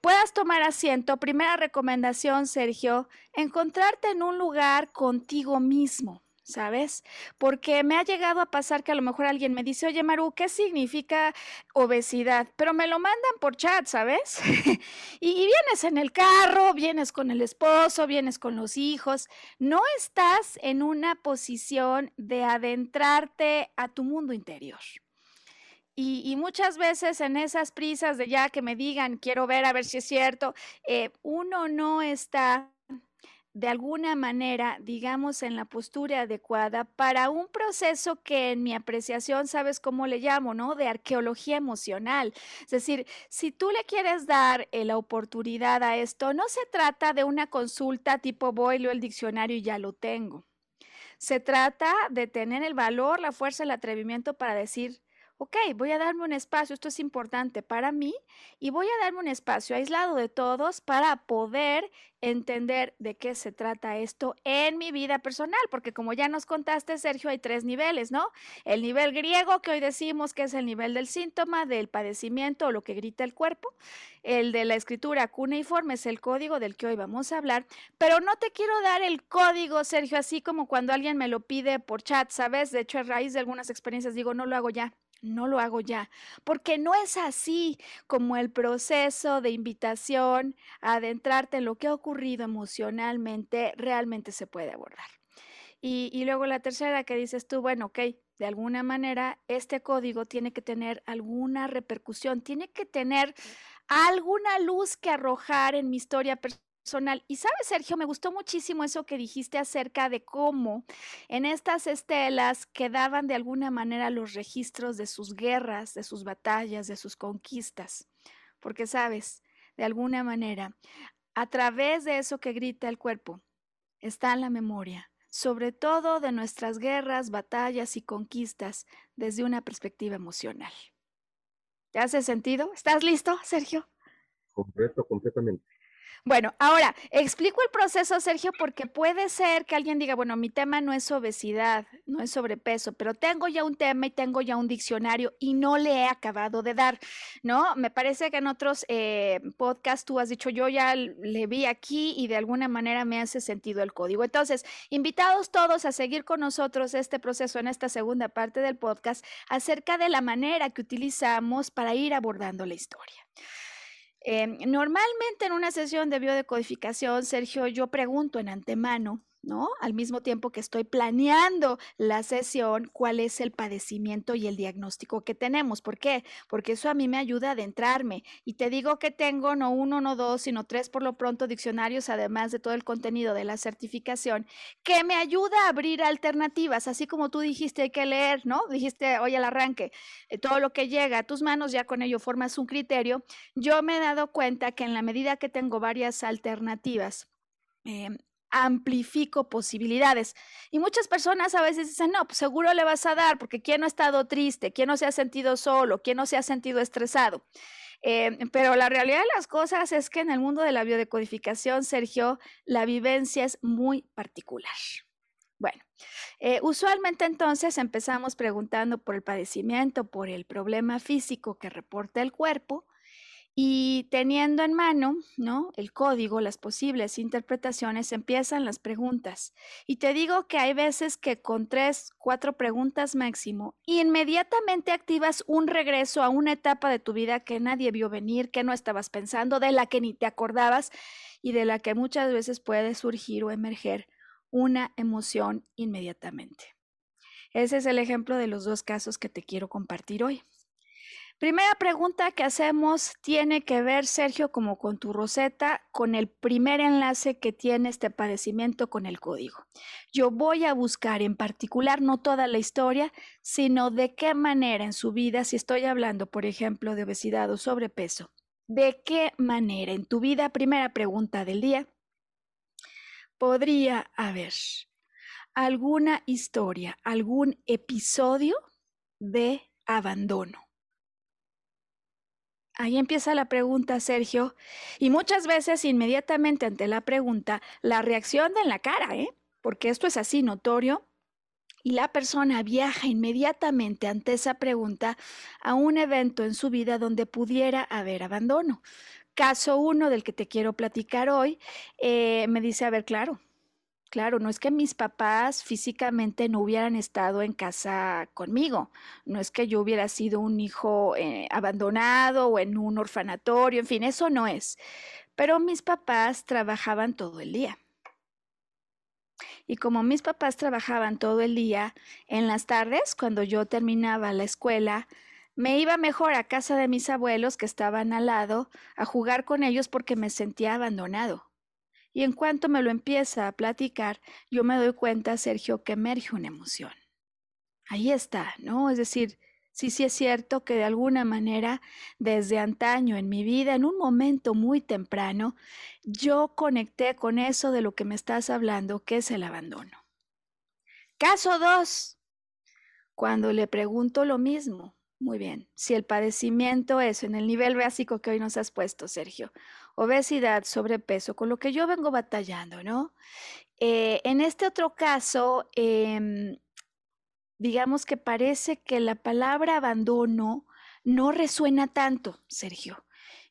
Speaker 1: puedas tomar asiento. Primera recomendación, Sergio, encontrarte en un lugar contigo mismo. ¿Sabes? Porque me ha llegado a pasar que a lo mejor alguien me dice, oye Maru, ¿qué significa obesidad? Pero me lo mandan por chat, ¿sabes? y, vienes en el carro, vienes con el esposo, vienes con los hijos, no estás en una posición de adentrarte a tu mundo interior. Y, y, muchas veces en esas prisas de ya que me digan, quiero ver a ver si es cierto, eh, uno no está de alguna manera, digamos, en la postura adecuada para un proceso que en mi apreciación, sabes cómo le llamo, ¿no? De arqueología emocional. Es decir, si tú le quieres dar eh, la oportunidad a esto, no se trata de una consulta tipo voy, leo el diccionario y ya lo tengo. Se trata de tener el valor, la fuerza, el atrevimiento para decir, ok, voy a darme un espacio, esto es importante para mí, y voy a darme un espacio aislado de todos para poder entender de qué se trata esto en mi vida personal, porque como ya nos contaste, Sergio, hay tres niveles, ¿no? El nivel griego, que hoy decimos que es el nivel del síntoma, del padecimiento o lo que grita el cuerpo. El de la escritura cuneiforme es el código del que hoy vamos a hablar, pero no te quiero dar el código, Sergio, así como cuando alguien me lo pide por chat, ¿sabes? De hecho, a raíz de algunas experiencias digo, no lo hago ya no lo hago ya, porque no es así como el proceso de invitación a adentrarte en lo que ha ocurrido emocionalmente realmente se puede abordar. Y, luego la tercera que dices tú, bueno, ok, de alguna manera este código tiene que tener alguna repercusión, tiene que tener alguna luz que arrojar en mi historia personal Y sabes, Sergio, me gustó muchísimo eso que dijiste acerca de cómo en estas estelas quedaban de alguna manera los registros de sus guerras, de sus batallas, de sus conquistas. Porque sabes, de alguna manera, a través de eso que grita el cuerpo, está la memoria, sobre todo de nuestras guerras, batallas y conquistas desde una perspectiva emocional. ¿Te hace sentido? ¿Estás listo, Sergio?
Speaker 2: Completo, completamente.
Speaker 1: Bueno, ahora explico el proceso, Sergio, porque puede ser que alguien diga, bueno, mi tema no es obesidad, no es sobrepeso, pero tengo ya un tema y tengo ya un diccionario y no le he acabado de dar, ¿no? Me parece que en otros eh, podcasts tú has dicho, yo ya le vi aquí y de alguna manera me hace sentido el código. Entonces, invitados todos a seguir con nosotros este proceso en esta segunda parte del podcast acerca de la manera que utilizamos para ir abordando la historia. Em, normalmente en una sesión de biodecodificación, Sergio, yo pregunto en antemano, Al mismo tiempo que estoy planeando la sesión, cuál es el padecimiento y el diagnóstico que tenemos. ¿Por qué? Porque eso a mí me ayuda a adentrarme. Y te digo que tengo no uno, no dos, sino tres por lo pronto diccionarios, además de todo el contenido de la certificación, que me ayuda a abrir alternativas, así como tú dijiste, hay que leer, ¿no? Dijiste hoy al arranque, eh, todo lo que llega a tus manos, ya con ello formas un criterio. Yo me he dado cuenta que en la medida que tengo varias alternativas, em, amplifico posibilidades. Y muchas personas a veces dicen, no, pues seguro le vas a dar, porque ¿quién no ha estado triste? ¿Quién no se ha sentido solo? ¿Quién no se ha sentido estresado? Eh, pero la realidad de las cosas es que en el mundo de la biodecodificación, Sergio, la vivencia es muy particular. Bueno, eh, usualmente entonces empezamos preguntando por el padecimiento, por el problema físico que reporta el cuerpo, y teniendo en mano, ¿no? El código, las posibles interpretaciones, empiezan las preguntas. Y te digo que hay veces que con tres, cuatro preguntas máximo, inmediatamente activas un regreso a una etapa de tu vida que nadie vio venir, que no estabas pensando, de la que ni te acordabas y de la que muchas veces puede surgir o emerger una emoción inmediatamente. Ese es el ejemplo de los dos casos que te quiero compartir hoy. Primera pregunta que hacemos tiene que ver, Sergio, como con tu roseta, con el primer enlace que tiene este padecimiento con el código. Yo voy a buscar en particular no toda la historia, sino de qué manera en su vida, si estoy hablando, por ejemplo, de obesidad o sobrepeso, de qué manera en tu vida, primera pregunta del día, podría haber alguna historia, algún episodio de abandono Ahí empieza la pregunta, Sergio. Y muchas veces, inmediatamente ante la pregunta, la reacción de en la cara, ¿eh? Porque esto es así notorio. Y la persona viaja inmediatamente ante esa pregunta a un evento en su vida donde pudiera haber abandono. Caso uno del que te quiero platicar hoy, eh, me dice, a ver, claro, Claro, no es que mis papás físicamente no hubieran estado en casa conmigo, no es que yo hubiera sido un hijo eh, abandonado o en un orfanatorio, en fin, eso no es. Pero mis papás trabajaban todo el día. Y como mis papás trabajaban todo el día, en las tardes, cuando yo terminaba la escuela, me iba mejor a casa de mis abuelos que estaban al lado a jugar con ellos porque me sentía abandonado. Y en cuanto me lo empieza a platicar, yo me doy cuenta, Sergio, que emerge una emoción. Ahí está, ¿no? Es decir, sí, sí es cierto que de alguna manera, desde antaño en mi vida, en un momento muy temprano, yo conecté con eso de lo que me estás hablando, que es el abandono. Caso 2. Cuando le pregunto lo mismo, muy bien, si el padecimiento es en el nivel básico que hoy nos has puesto, Sergio, obesidad, sobrepeso, con lo que yo vengo batallando, ¿no? Eh, en este otro caso, em, digamos que parece que la palabra abandono no resuena tanto, Sergio.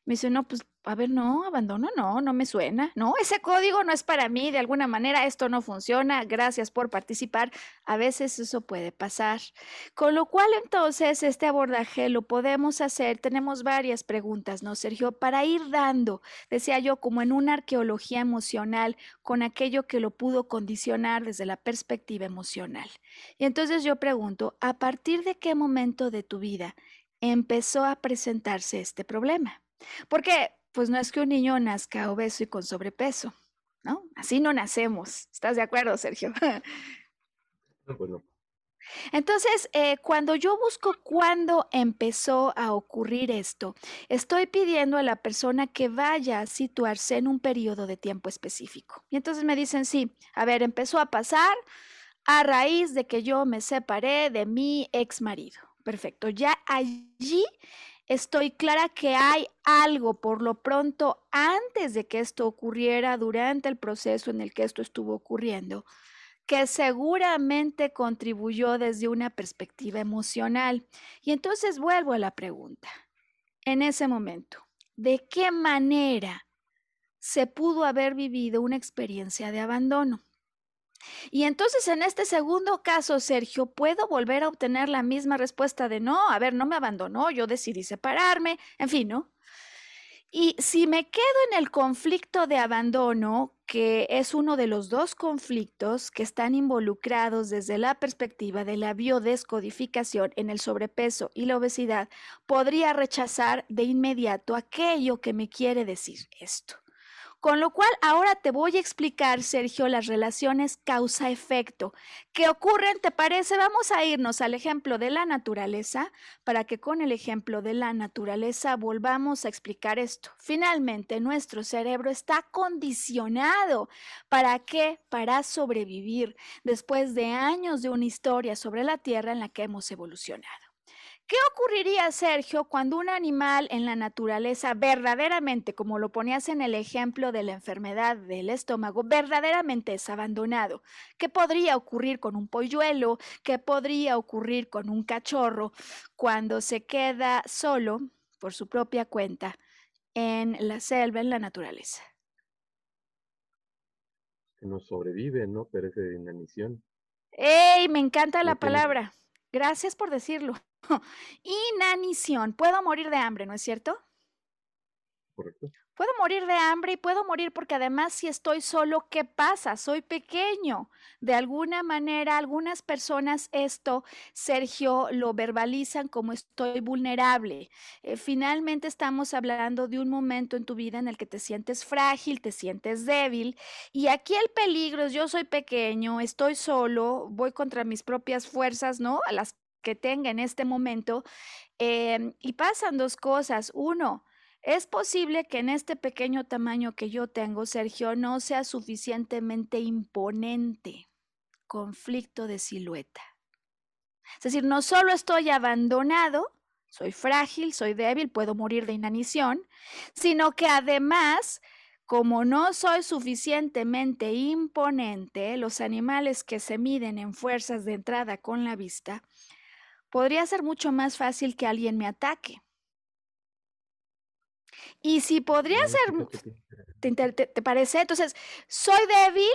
Speaker 1: Me dice, no, pues a ver, no, abandono, no, no me suena. No, ese código no es para mí, de alguna manera esto no funciona. Gracias por participar. A veces eso puede pasar. Con lo cual, entonces, este abordaje lo podemos hacer. Tenemos varias preguntas, ¿no, Sergio? Para ir dando, decía yo, como en una arqueología emocional con aquello que lo pudo condicionar desde la perspectiva emocional. Y entonces yo pregunto, ¿a partir de qué momento de tu vida empezó a presentarse este problema? Porque pues no es que un niño nazca obeso y con sobrepeso, ¿no? Así no nacemos. ¿Estás de acuerdo, Sergio? Entonces, eh, cuando yo busco cuándo empezó a ocurrir esto, estoy pidiendo a la persona que vaya a situarse en un periodo de tiempo específico. Y entonces me dicen, sí, a ver, empezó a pasar a raíz de que yo me separé de mi ex marido. Perfecto, ya allí estoy clara que hay algo por lo pronto antes de que esto ocurriera, durante el proceso en el que esto estuvo ocurriendo que seguramente contribuyó desde una perspectiva emocional. Y entonces vuelvo a la pregunta. En ese momento, ¿de qué manera se pudo haber vivido una experiencia de abandono? Y entonces en este segundo caso, Sergio, ¿puedo volver a obtener la misma respuesta de no? A ver, no me abandonó, yo decidí separarme, en fin, ¿no? Y si me quedo en el conflicto de abandono, que es uno de los dos conflictos que están involucrados desde la perspectiva de la biodescodificación en el sobrepeso y la obesidad, podría rechazar de inmediato aquello que me quiere decir esto. Con lo cual, ahora te voy a explicar, Sergio, las relaciones causa-efecto. ¿Qué ocurren? ¿Te parece? Vamos a irnos al ejemplo de la naturaleza para que con el ejemplo de la naturaleza volvamos a explicar esto. Finalmente, nuestro cerebro está condicionado. ¿Para qué? Para sobrevivir después de años de una historia sobre la Tierra en la que hemos evolucionado. ¿Qué ocurriría, Sergio, cuando un animal en la naturaleza verdaderamente, como lo ponías en el ejemplo de la enfermedad del estómago, verdaderamente es abandonado? ¿Qué podría ocurrir con un polluelo? ¿Qué podría ocurrir con un cachorro cuando se queda solo por su propia cuenta en la selva, en la naturaleza?
Speaker 2: Que no sobrevive, ¿no? Perece de inanición.
Speaker 1: ¡Ey! Me encanta la palabra. Gracias por decirlo. Inanición. Puedo morir de hambre, ¿no es cierto? Puedo morir de hambre y puedo morir porque además si estoy solo, ¿qué pasa? Soy pequeño. De alguna manera, algunas personas esto, Sergio, lo verbalizan como estoy vulnerable. Eh, finalmente estamos hablando de un momento en tu vida en el que te sientes frágil, te sientes débil. Y aquí el peligro es yo soy pequeño, estoy solo, voy contra mis propias fuerzas, ¿no? A las que tenga en este momento. Em, y pasan dos cosas. Uno, es posible que en este pequeño tamaño que yo tengo, Sergio, no sea suficientemente imponente. Conflicto de silueta. Es decir, no solo estoy abandonado, soy frágil, soy débil, puedo morir de inanición, sino que además, como no soy suficientemente imponente, los animales que se miden en fuerzas de entrada con la vista, podría ser mucho más fácil que alguien me ataque. Y si podría ser, ¿te, parece? Entonces, soy débil,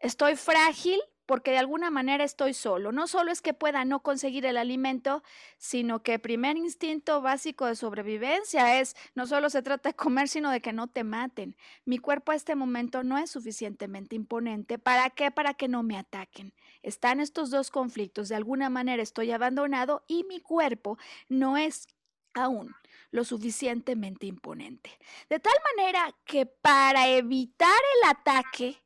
Speaker 1: estoy frágil, porque de alguna manera estoy solo. No solo es que pueda no conseguir el alimento, sino que el primer instinto básico de sobrevivencia es, no solo se trata de comer, sino de que no te maten. Mi cuerpo a este momento no es suficientemente imponente. ¿Para qué? Para que no me ataquen. Están estos dos conflictos. De alguna manera estoy abandonado y mi cuerpo no es aún lo suficientemente imponente. De tal manera que para evitar el ataque,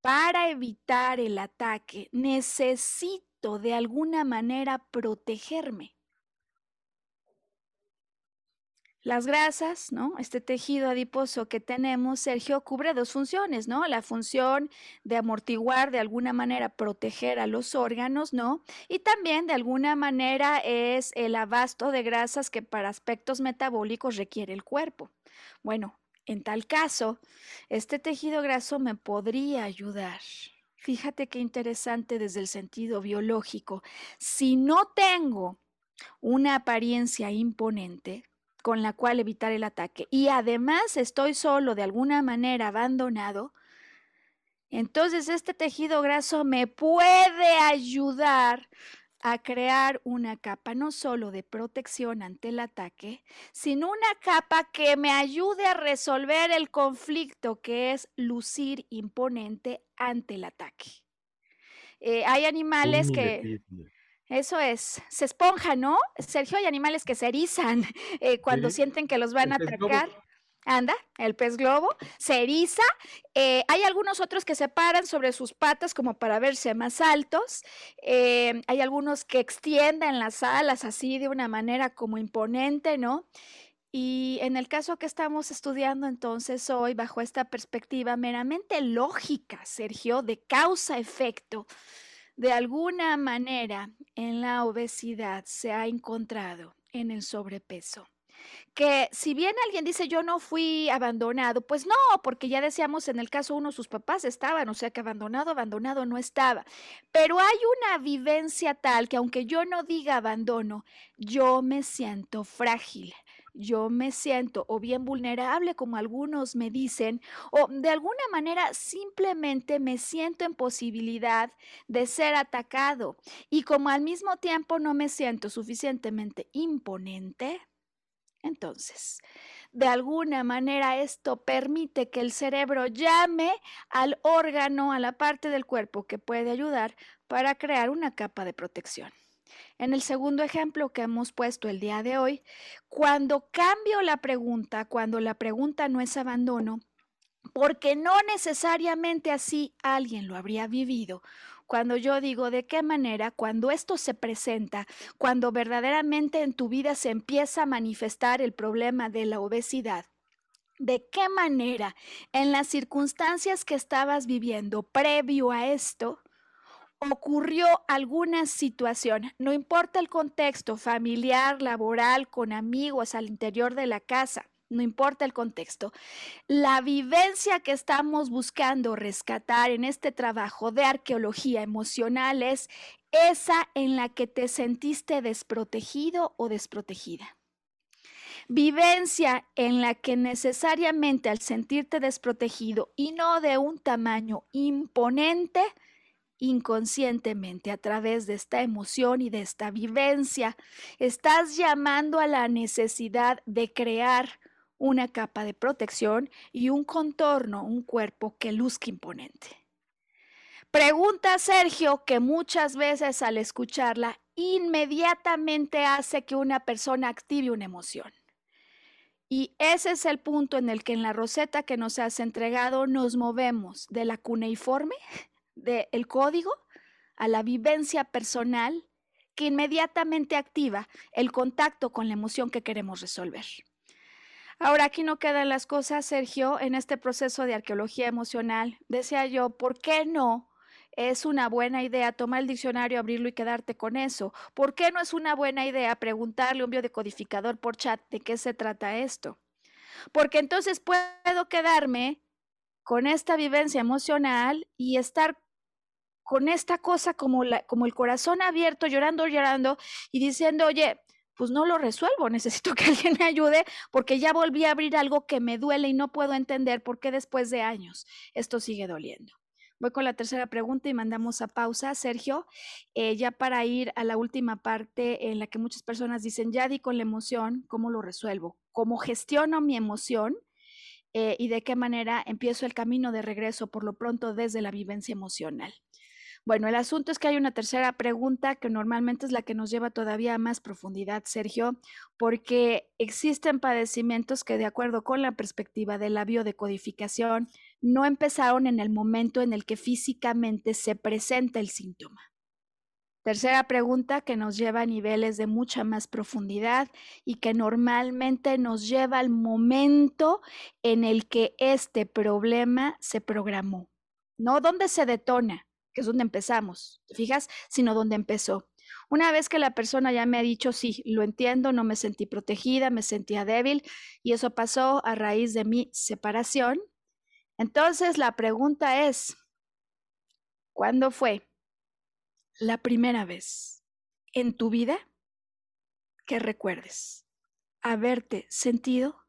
Speaker 1: para evitar el ataque, necesito de alguna manera protegerme. Las grasas, ¿no? Este tejido adiposo que tenemos, Sergio, cubre dos funciones, ¿no? La función de amortiguar, de alguna manera proteger a los órganos, ¿no? Y también de alguna manera es el abasto de grasas que para aspectos metabólicos requiere el cuerpo. Bueno, en tal caso, este tejido graso me podría ayudar. Fíjate qué interesante desde el sentido biológico. Si no tengo una apariencia imponente, con la cual evitar el ataque. Y además estoy solo de alguna manera abandonado, entonces este tejido graso me puede ayudar a crear una capa no solo de protección ante el ataque, sino una capa que me ayude a resolver el conflicto que es lucir imponente ante el ataque. Eh, hay animales que... Eso es, se esponja, ¿no? Sergio, hay animales que se erizan eh, cuando sienten que los van a atacar. anda, el pez globo, se eriza. Eh, hay algunos otros que se paran sobre sus patas como para verse más altos. Eh, hay algunos que extienden las alas así de una manera como imponente, ¿no? Y en el caso que estamos estudiando entonces hoy, bajo esta perspectiva meramente lógica, Sergio, de causa-efecto, de alguna manera en la obesidad se ha encontrado en el sobrepeso que si bien alguien dice yo no fui abandonado, pues no, porque ya decíamos en el caso uno sus papás estaban, o sea que abandonado, abandonado no estaba. Pero hay una vivencia tal que aunque yo no diga abandono, yo me siento frágil. Yo me siento o bien vulnerable, como algunos me dicen, o de alguna manera simplemente me siento en posibilidad de ser atacado. Y como al mismo tiempo no me siento suficientemente imponente, entonces, de alguna manera esto permite que el cerebro llame al órgano, a la parte del cuerpo que puede ayudar para crear una capa de protección. En el segundo ejemplo que hemos puesto el día de hoy, cuando cambio la pregunta, cuando la pregunta no es abandono, porque no necesariamente así alguien lo habría vivido, cuando yo digo de qué manera, cuando esto se presenta, cuando verdaderamente en tu vida se empieza a manifestar el problema de la obesidad, de qué manera en las circunstancias que estabas viviendo previo a esto, ocurrió alguna situación, no importa el contexto familiar, laboral, con amigos al interior de la casa, no importa el contexto, la vivencia que estamos buscando rescatar en este trabajo de arqueología emocional es esa en la que te sentiste desprotegido o desprotegida. Vivencia en la que necesariamente al sentirte desprotegido y no de un tamaño imponente, inconscientemente a través de esta emoción y de esta vivencia, estás llamando a la necesidad de crear una capa de protección y un contorno, un cuerpo que luzca imponente. Pregunta Sergio que muchas veces al escucharla inmediatamente hace que una persona active una emoción. Y ese es el punto en el que en la roseta que nos has entregado nos movemos de la cuneiforme, del código, a la vivencia personal que inmediatamente activa el contacto con la emoción que queremos resolver. Ahora, aquí no quedan las cosas, Sergio, en este proceso de arqueología emocional. Decía yo, ¿por qué no? Es una buena idea tomar el diccionario, abrirlo y quedarte con eso. ¿Por qué no es una buena idea preguntarle a un biodecodificador por chat de qué se trata esto? Porque entonces puedo quedarme con esta vivencia emocional y estar con esta cosa como, la, como el corazón abierto, llorando, llorando y diciendo, oye, pues no lo resuelvo, necesito que alguien me ayude porque ya volví a abrir algo que me duele y no puedo entender por qué después de años esto sigue doliendo. Voy con la tercera pregunta y mandamos a pausa. Sergio, eh, ya para ir a la última parte en la que muchas personas dicen, ya di con la emoción, ¿cómo lo resuelvo? ¿Cómo gestiono mi emoción? Eh, y de qué manera empiezo el camino de regreso por lo pronto desde la vivencia emocional. Bueno, el asunto es que hay una tercera pregunta que normalmente es la que nos lleva todavía a más profundidad, Sergio, porque existen padecimientos que de acuerdo con la perspectiva de la biodecodificación no empezaron en el momento en el que físicamente se presenta el síntoma. Tercera pregunta que nos lleva a niveles de mucha más profundidad y que normalmente nos lleva al momento en el que este problema se programó, no donde se detona, que es donde empezamos, ¿te fijas? Sino donde empezó. Una vez que la persona ya me ha dicho, sí, lo entiendo, no me sentí protegida, me sentía débil y eso pasó a raíz de mi separación, entonces la pregunta es, ¿cuándo fue la primera vez en tu vida que recuerdes haberte sentido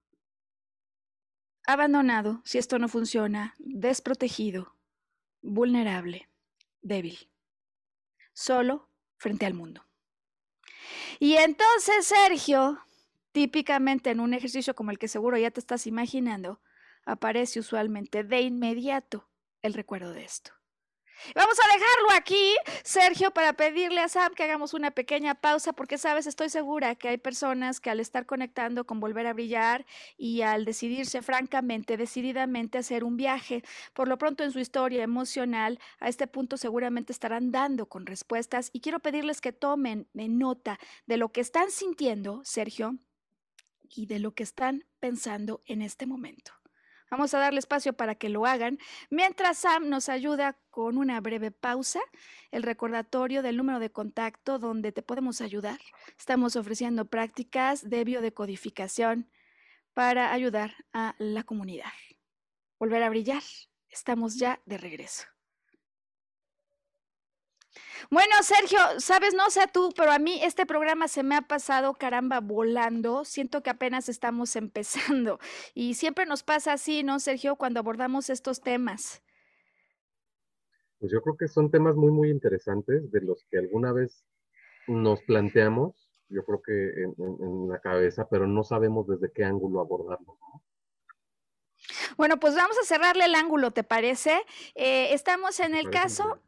Speaker 1: abandonado, si esto no funciona, desprotegido, vulnerable? Débil, solo frente al mundo. Y entonces Sergio, típicamente en un ejercicio como el que seguro ya te estás imaginando, aparece usualmente de inmediato el recuerdo de esto. Vamos a dejarlo aquí, Sergio, para pedirle a Sam que hagamos una pequeña pausa, porque sabes, estoy segura que hay personas que al estar conectando con Volver a Brillar y al decidirse francamente, decididamente hacer un viaje, por lo pronto en su historia emocional, a este punto seguramente estarán dando con respuestas y quiero pedirles que tomen nota de lo que están sintiendo, Sergio, y de lo que están pensando en este momento. Vamos a darle espacio para que lo hagan, mientras Sam nos ayuda con una breve pausa, el recordatorio del número de contacto donde te podemos ayudar. Estamos ofreciendo prácticas de biodecodificación para ayudar a la comunidad. Volver a brillar. Estamos ya de regreso. Bueno, Sergio, sabes, no sé tú, pero a mí este programa se me ha pasado caramba volando. Siento que apenas estamos empezando. Y siempre nos pasa así, ¿no, Sergio, cuando abordamos estos temas?
Speaker 2: Pues yo creo que son temas muy, muy interesantes de los que alguna vez nos planteamos, yo creo que en, la cabeza, pero no sabemos desde qué ángulo abordarlo.
Speaker 1: Bueno, pues vamos a cerrarle el ángulo, ¿te parece? Eh, estamos en el caso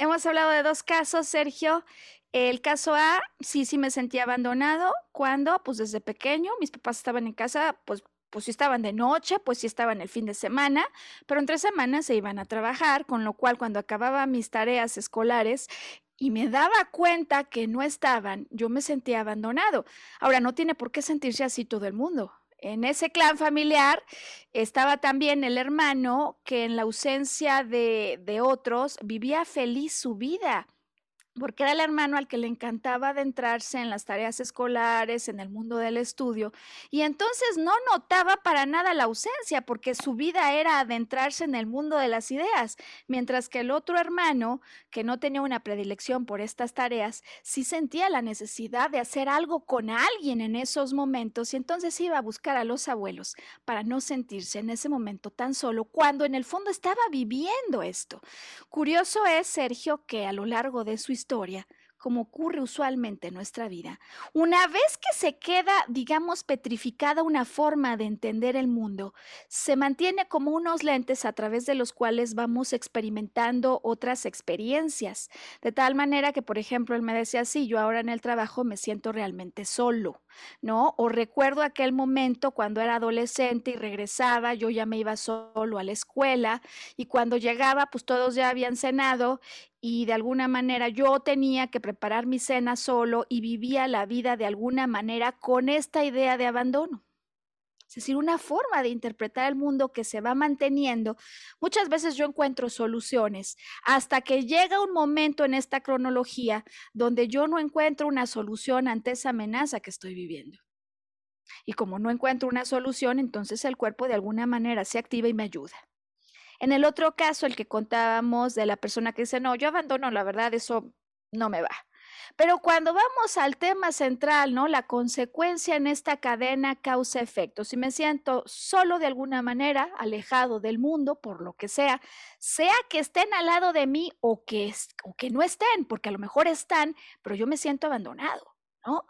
Speaker 1: hemos hablado de dos casos, Sergio. El caso A, sí, sí me sentía abandonado. cuando, Pues desde pequeño, mis papás estaban en casa, pues pues si estaban de noche, pues si estaban el fin de semana, pero entre semanas se iban a trabajar, con lo cual cuando acababa mis tareas escolares y me daba cuenta que no estaban, yo me sentía abandonado. Ahora, no tiene por qué sentirse así todo el mundo. En ese clan familiar estaba también el hermano que en la ausencia de, de otros vivía feliz su vida porque era el hermano al que le encantaba adentrarse en las tareas escolares, en el mundo del estudio, y entonces no notaba para nada la ausencia, porque su vida era adentrarse en el mundo de las ideas, mientras que el otro hermano, que no tenía una predilección por estas tareas, sí sentía la necesidad de hacer algo con alguien en esos momentos, y entonces iba a buscar a los abuelos para no sentirse en ese momento tan solo, cuando en el fondo estaba viviendo esto. Curioso es, Sergio, que a lo largo de su historia como ocurre usualmente en nuestra vida, una vez que se queda, digamos, petrificada una forma de entender el mundo, se mantiene como unos lentes a través de los cuales vamos experimentando otras experiencias, de tal manera que, por ejemplo, él me decía, sí, yo ahora en el trabajo me siento realmente solo, ¿no? O recuerdo aquel momento cuando era adolescente y regresaba, yo ya me iba solo a la escuela y cuando llegaba, pues todos ya habían cenado y de alguna manera yo tenía que preparar mi cena solo y vivía la vida de alguna manera con esta idea de abandono. Es decir, una forma de interpretar el mundo que se va manteniendo. Muchas veces yo encuentro soluciones hasta que llega un momento en esta cronología donde yo no encuentro una solución ante esa amenaza que estoy viviendo. Y como no encuentro una solución, entonces el cuerpo de alguna manera se activa y me ayuda. En el otro caso, el que contábamos de la persona que dice, no, yo abandono, la verdad, eso no me va. Pero cuando vamos al tema central, ¿no? La consecuencia en esta cadena causa-efecto. Si me siento solo de alguna manera, alejado del mundo, por lo que sea, sea que estén al lado de mí o que, o que no estén, porque a lo mejor están, pero yo me siento abandonado. ¿No?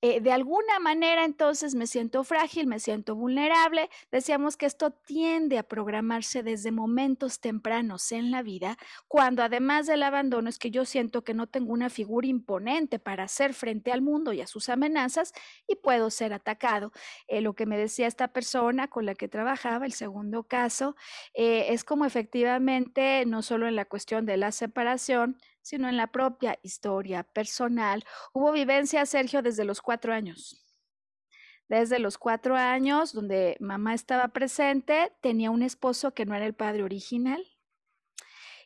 Speaker 1: Eh, de alguna manera entonces me siento frágil, me siento vulnerable. Decíamos que esto tiende a programarse desde momentos tempranos en la vida, cuando además del abandono es que yo siento que no tengo una figura imponente para hacer frente al mundo y a sus amenazas y puedo ser atacado. Eh, lo que me decía esta persona con la que trabajaba, el segundo caso, eh, es como efectivamente, no solo en la cuestión de la separación, sino en la propia historia personal. Hubo vivencia, Sergio, desde los cuatro años. Desde los cuatro años, donde mamá estaba presente, tenía un esposo que no era el padre original.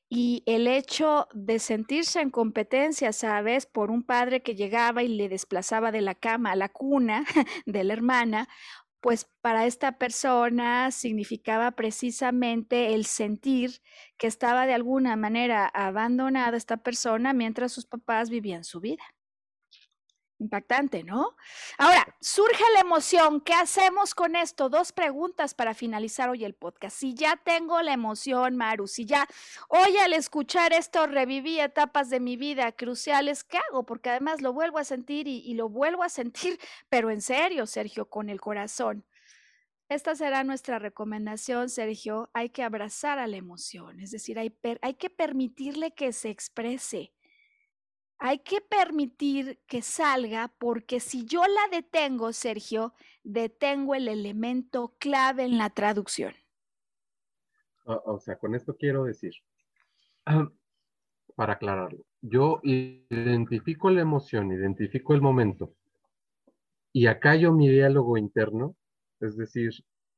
Speaker 1: Y el hecho de sentirse en competencia, ¿sabes? Por un padre que llegaba y le desplazaba de la cama a la cuna de la hermana, pues para esta persona significaba precisamente el sentir que estaba de alguna manera abandonada esta persona mientras sus papás vivían su vida. Impactante, ¿no? Ahora, surge la emoción. ¿Qué hacemos con esto? Dos preguntas para finalizar hoy el podcast. Si ya tengo la emoción, Maru, si ya hoy al escuchar esto reviví etapas de mi vida cruciales, ¿qué hago? Porque además lo vuelvo a sentir y, lo vuelvo a sentir, pero en serio, Sergio, con el corazón. Esta será nuestra recomendación, Sergio. Hay que abrazar a la emoción, es decir, hay que permitirle que se exprese. Hay que permitir que salga porque si yo la detengo, Sergio, detengo el elemento clave en la traducción.
Speaker 2: O, sea, con esto quiero decir, para aclararlo, yo identifico la emoción, identifico el momento y acallo mi diálogo interno, es decir,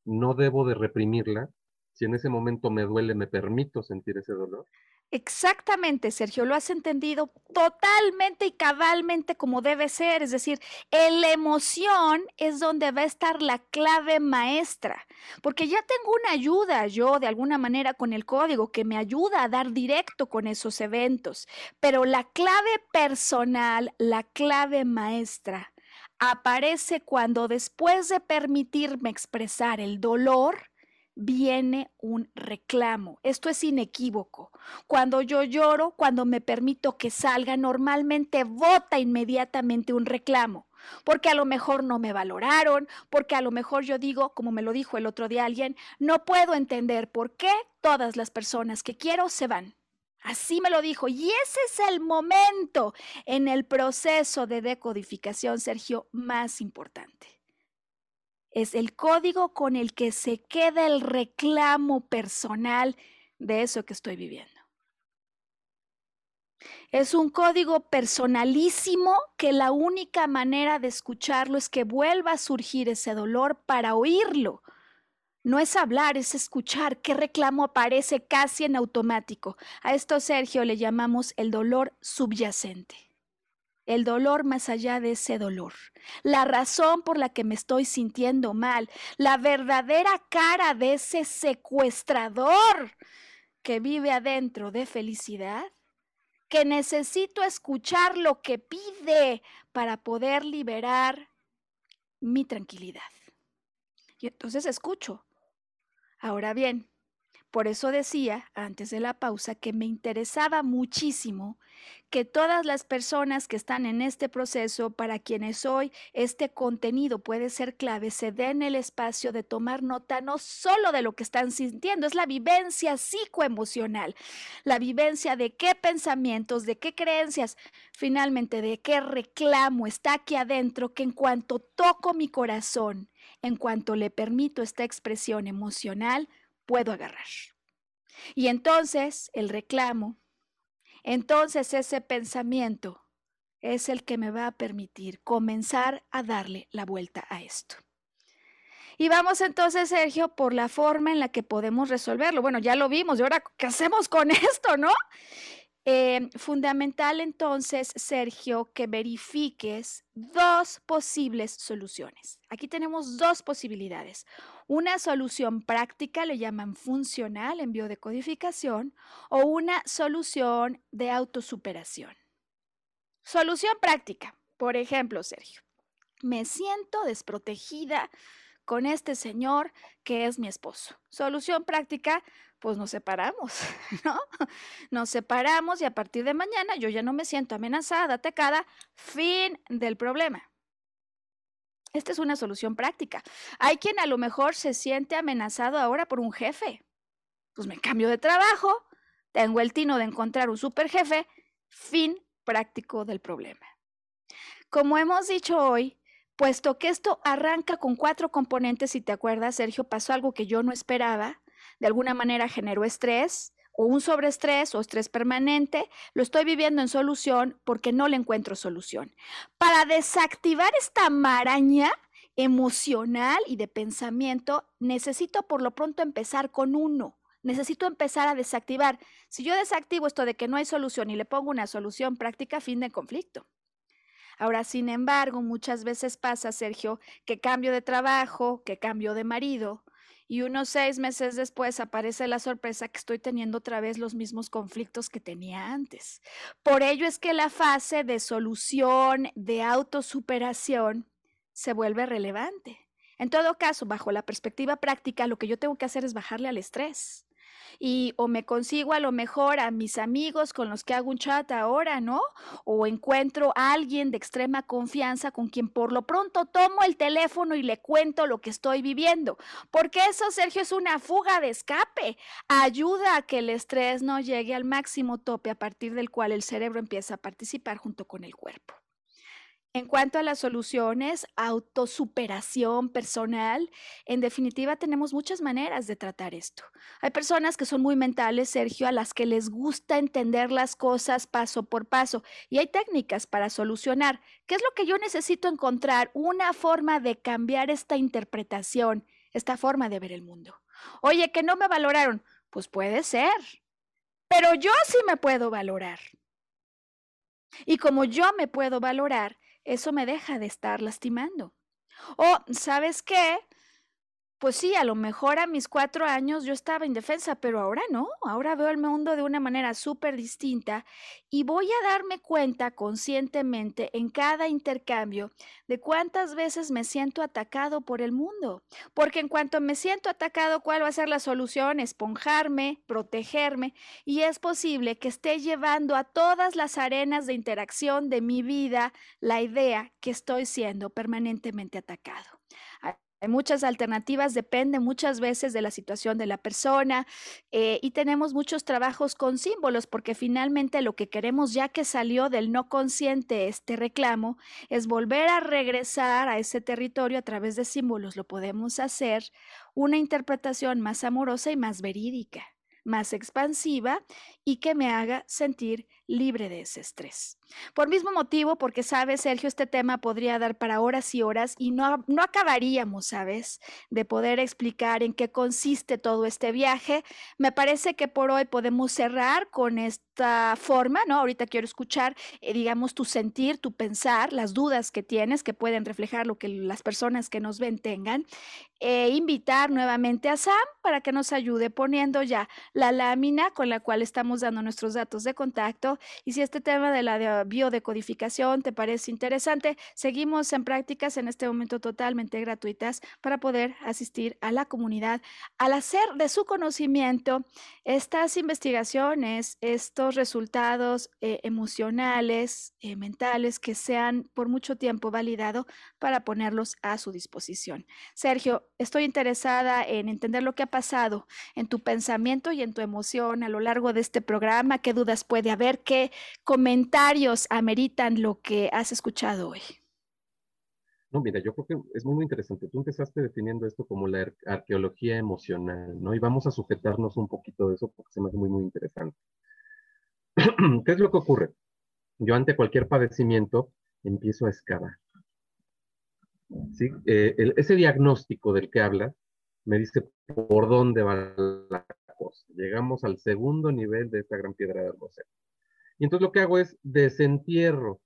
Speaker 2: no debo de reprimirla. Si en ese momento me duele, me permito sentir ese dolor.
Speaker 1: Exactamente, Sergio, lo has entendido totalmente y cabalmente como debe ser. Es decir, la emoción es donde va a estar la clave maestra, porque ya tengo una ayuda yo de alguna manera con el código que me ayuda a dar directo con esos eventos, pero la clave personal, la clave maestra, aparece cuando después de permitirme expresar el dolor, viene un reclamo. Esto es inequívoco. Cuando yo lloro, cuando me permito que salga, normalmente vota inmediatamente un reclamo. Porque a lo mejor no me valoraron, porque a lo mejor yo digo, como me lo dijo el otro día alguien, no puedo entender por qué todas las personas que quiero se van. Así me lo dijo. Y ese es el momento en el proceso de decodificación, Sergio, más importante es el código con el que se queda el reclamo personal de eso que estoy viviendo. Es un código personalísimo que la única manera de escucharlo es que vuelva a surgir ese dolor para oírlo. No es hablar, es escuchar qué reclamo aparece casi en automático. A esto, Sergio, le llamamos el dolor subyacente el dolor más allá de ese dolor, la razón por la que me estoy sintiendo mal, la verdadera cara de ese secuestrador que vive adentro de felicidad, que necesito escuchar lo que pide para poder liberar mi tranquilidad. Y entonces escucho. Ahora bien, por eso decía antes de la pausa que me interesaba muchísimo que todas las personas que están en este proceso, para quienes hoy este contenido puede ser clave, se den el espacio de tomar nota no solo de lo que están sintiendo, es la vivencia psicoemocional, la vivencia de qué pensamientos, de qué creencias, finalmente de qué reclamo está aquí adentro, que en cuanto toco mi corazón, en cuanto le permito esta expresión emocional, puedo agarrar. Y entonces el reclamo, entonces ese pensamiento es el que me va a permitir comenzar a darle la vuelta a esto. Y vamos entonces, Sergio, por la forma en la que podemos resolverlo. Bueno, ya lo vimos, y ahora, ¿qué hacemos con esto, no? Eh, fundamental entonces, Sergio, que verifiques dos posibles soluciones. Aquí tenemos dos posibilidades. Una solución práctica, le llaman funcional en biodecodificación, o una solución de autosuperación. Solución práctica. Por ejemplo, Sergio, me siento desprotegida con este señor que es mi esposo. Solución práctica, pues nos separamos, ¿no? Nos separamos y a partir de mañana yo ya no me siento amenazada, atacada, fin del problema. Esta es una solución práctica. Hay quien a lo mejor se siente amenazado ahora por un jefe. Pues me cambio de trabajo, tengo el tino de encontrar un super jefe, fin práctico del problema. Como hemos dicho hoy, puesto que esto arranca con cuatro componentes, si te acuerdas, Sergio, pasó algo que yo no esperaba, de alguna manera generó estrés o un sobreestrés o estrés permanente, lo estoy viviendo en solución porque no le encuentro solución. Para desactivar esta maraña emocional y de pensamiento, necesito por lo pronto empezar con uno. Necesito empezar a desactivar. Si yo desactivo esto de que no hay solución y le pongo una solución práctica, fin de conflicto. Ahora, sin embargo, muchas veces pasa, Sergio, que cambio de trabajo, que cambio de marido, y unos seis meses después aparece la sorpresa que estoy teniendo otra vez los mismos conflictos que tenía antes. Por ello es que la fase de solución, de autosuperación, se vuelve relevante. En todo caso, bajo la perspectiva práctica, lo que yo tengo que hacer es bajarle al estrés. Y o me consigo a lo mejor a mis amigos con los que hago un chat ahora, ¿no? O encuentro a alguien de extrema confianza con quien por lo pronto tomo el teléfono y le cuento lo que estoy viviendo. Porque eso, Sergio, es una fuga de escape. Ayuda a que el estrés no llegue al máximo tope a partir del cual el cerebro empieza a participar junto con el cuerpo. En cuanto a las soluciones, autosuperación personal, en definitiva tenemos muchas maneras de tratar esto. Hay personas que son muy mentales, Sergio, a las que les gusta entender las cosas paso por paso y hay técnicas para solucionar. ¿Qué es lo que yo necesito encontrar? Una forma de cambiar esta interpretación, esta forma de ver el mundo. Oye, que no me valoraron. Pues puede ser, pero yo sí me puedo valorar. Y como yo me puedo valorar, eso me deja de estar lastimando. O, ¿sabes qué? Pues sí, a lo mejor a mis cuatro años yo estaba indefensa, pero ahora no, ahora veo el mundo de una manera súper distinta y voy a darme cuenta conscientemente en cada intercambio de cuántas veces me siento atacado por el mundo. Porque en cuanto me siento atacado, ¿cuál va a ser la solución? Esponjarme, protegerme y es posible que esté llevando a todas las arenas de interacción de mi vida la idea que estoy siendo permanentemente atacado. Muchas alternativas, depende muchas veces de la situación de la persona eh, y tenemos muchos trabajos con símbolos porque finalmente lo que queremos ya que salió del no consciente este reclamo es volver a regresar a ese territorio a través de símbolos. Lo podemos hacer una interpretación más amorosa y más verídica más expansiva y que me haga sentir libre de ese estrés. Por mismo motivo, porque sabes, Sergio, este tema podría dar para horas y horas y no, no acabaríamos, ¿sabes?, de poder explicar en qué consiste todo este viaje. Me parece que por hoy podemos cerrar con esta forma, ¿no? Ahorita quiero escuchar, eh, digamos, tu sentir, tu pensar, las dudas que tienes que pueden reflejar lo que las personas que nos ven tengan. E invitar nuevamente a Sam para que nos ayude poniendo ya la lámina con la cual estamos dando nuestros datos de contacto. Y si este tema de la biodecodificación te parece interesante, seguimos en prácticas en este momento totalmente gratuitas para poder asistir a la comunidad al hacer de su conocimiento estas investigaciones, estos resultados eh, emocionales, eh, mentales que se han por mucho tiempo validado para ponerlos a su disposición. Sergio, estoy interesada en entender lo que ha pasado en tu pensamiento y en tu emoción a lo largo de este programa, qué dudas puede haber, qué comentarios ameritan lo que has escuchado hoy.
Speaker 2: No, mira, yo creo que es muy, muy interesante. Tú empezaste definiendo esto como la arqueología emocional, ¿no? Y vamos a sujetarnos un poquito de eso porque se me hace muy, muy interesante. ¿Qué es lo que ocurre? Yo ante cualquier padecimiento empiezo a excavar. ¿Sí? Eh, ese diagnóstico del que habla me dice por dónde va la cosa. Llegamos al segundo nivel de esta gran piedra de roseta. Entonces lo que hago es desentierro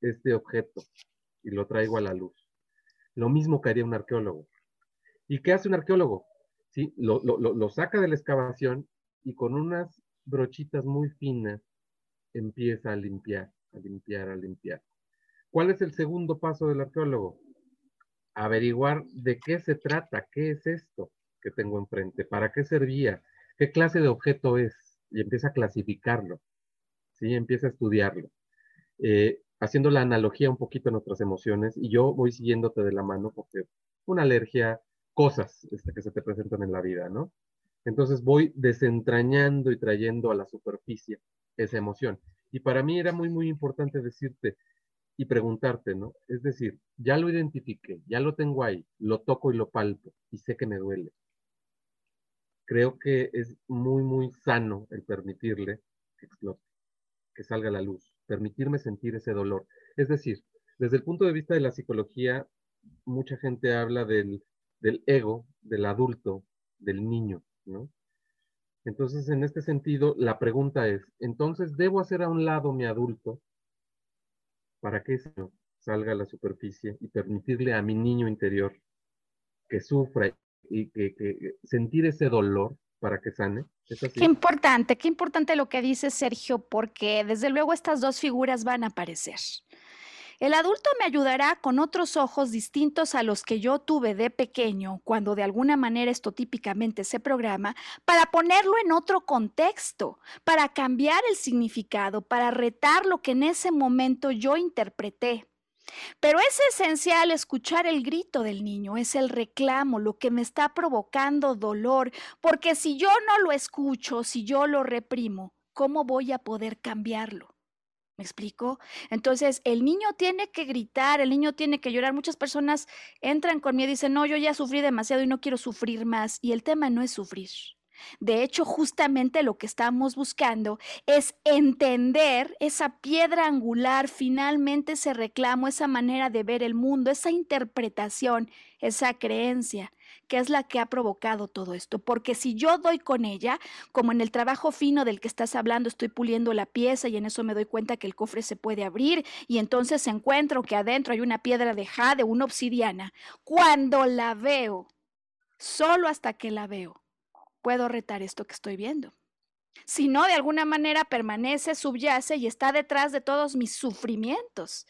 Speaker 2: este objeto y lo traigo a la luz. Lo mismo que haría un arqueólogo. ¿Y qué hace un arqueólogo? ¿Sí? Lo saca de la excavación y con unas brochitas muy finas empieza a limpiar, a limpiar, a limpiar. ¿Cuál es el segundo paso del arqueólogo? Averiguar de qué se trata, qué es esto que tengo enfrente, para qué servía, qué clase de objeto es, y empieza a clasificarlo, ¿sí? empieza a estudiarlo. Eh, haciendo la analogía un poquito a nuestras emociones, y yo voy siguiéndote de la mano porque una alergia, cosas este, que se te presentan en la vida, ¿no? Entonces voy desentrañando y trayendo a la superficie esa emoción. Y para mí era muy, muy importante decirte y preguntarte, ¿no? Es decir, ya lo identifiqué, ya lo tengo ahí, lo toco y lo palpo y sé que me duele creo que es muy, muy sano el permitirle que explote, que salga la luz, permitirme sentir ese dolor. Es decir, desde el punto de vista de la psicología, mucha gente habla del, del ego, del adulto, del niño, ¿no? Entonces, en este sentido, la pregunta es, entonces, ¿debo hacer a un lado mi adulto para que eso salga a la superficie y permitirle a mi niño interior que sufra y que, sentir ese dolor para que sane.
Speaker 1: Qué importante, qué importante lo que dice Sergio, porque desde luego estas dos figuras van a aparecer. El adulto me ayudará con otros ojos distintos a los que yo tuve de pequeño, cuando de alguna manera esto típicamente se programa, para ponerlo en otro contexto, para cambiar el significado, para retar lo que en ese momento yo interpreté. Pero es esencial escuchar el grito del niño, es el reclamo, lo que me está provocando dolor, porque si yo no lo escucho, si yo lo reprimo, ¿cómo voy a poder cambiarlo? ¿Me explico? Entonces, el niño tiene que gritar, el niño tiene que llorar. Muchas personas entran con miedo y dicen, no, yo ya sufrí demasiado y no quiero sufrir más. Y el tema no es sufrir. De hecho, justamente lo que estamos buscando es entender esa piedra angular, finalmente ese reclamo, esa manera de ver el mundo, esa interpretación, esa creencia que es la que ha provocado todo esto. Porque si yo doy con ella, como en el trabajo fino del que estás hablando, estoy puliendo la pieza y en eso me doy cuenta que el cofre se puede abrir y entonces encuentro que adentro hay una piedra de jade, una obsidiana. Cuando la veo, solo hasta que la veo, puedo retar esto que estoy viendo. Si no, de alguna manera permanece, subyace y está detrás de todos mis sufrimientos.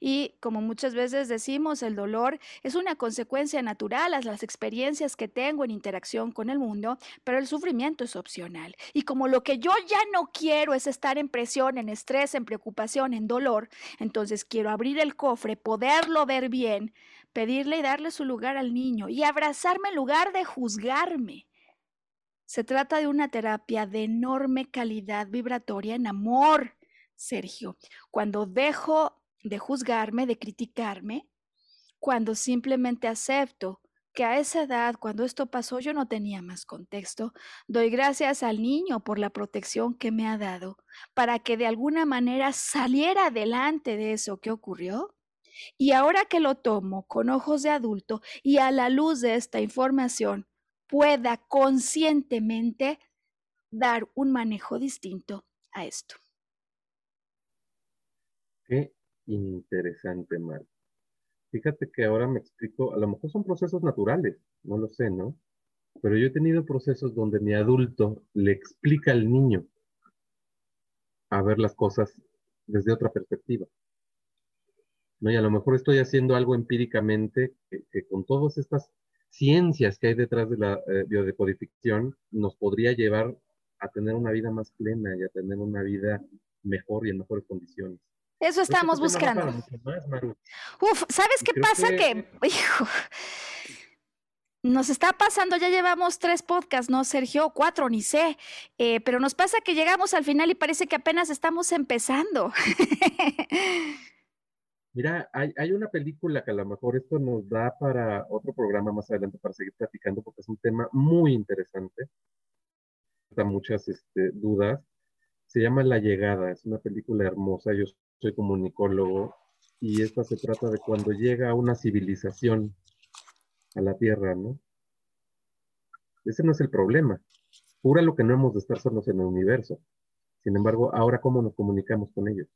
Speaker 1: Y como muchas veces decimos, el dolor es una consecuencia natural a las experiencias que tengo en interacción con el mundo, pero el sufrimiento es opcional. Y como lo que yo ya no quiero es estar en presión, en estrés, en preocupación, en dolor, entonces quiero abrir el cofre, poderlo ver bien, pedirle y darle su lugar al niño y abrazarme en lugar de juzgarme. Se trata de una terapia de enorme calidad vibratoria en amor, Sergio. Cuando dejo de juzgarme, de criticarme, cuando simplemente acepto que a esa edad, cuando esto pasó, yo no tenía más contexto, doy gracias al niño por la protección que me ha dado, para que de alguna manera saliera adelante de eso que ocurrió. Y ahora que lo tomo con ojos de adulto y a la luz de esta información, pueda conscientemente dar un manejo distinto a esto.
Speaker 2: Qué interesante, Mar. Fíjate que ahora me explico, a lo mejor son procesos naturales, no lo sé, ¿no? Pero yo he tenido procesos donde mi adulto le explica al niño a ver las cosas desde otra perspectiva. ¿No? Y a lo mejor estoy haciendo algo empíricamente que con todas estas ciencias que hay detrás de la eh, biodecodificación nos podría llevar a tener una vida más plena y a tener una vida mejor y en mejores condiciones.
Speaker 1: Eso estamos buscando. Uf, ¿sabes qué pasa? Que, hijo, nos está pasando, ya llevamos tres podcasts, ¿no, Sergio? Cuatro, ni sé. Eh, pero nos pasa que llegamos al final y parece que apenas estamos empezando.
Speaker 2: Mira, hay, una película que a lo mejor esto nos da para otro programa más adelante para seguir platicando porque es un tema muy interesante. Da muchas este, dudas. Se llama La Llegada, es una película hermosa. Yo soy comunicólogo y esta se trata de cuando llega una civilización a la Tierra, ¿no? Ese no es el problema. Pura lo que no hemos de estar solos en el universo. Sin embargo, ahora cómo nos comunicamos con ellos.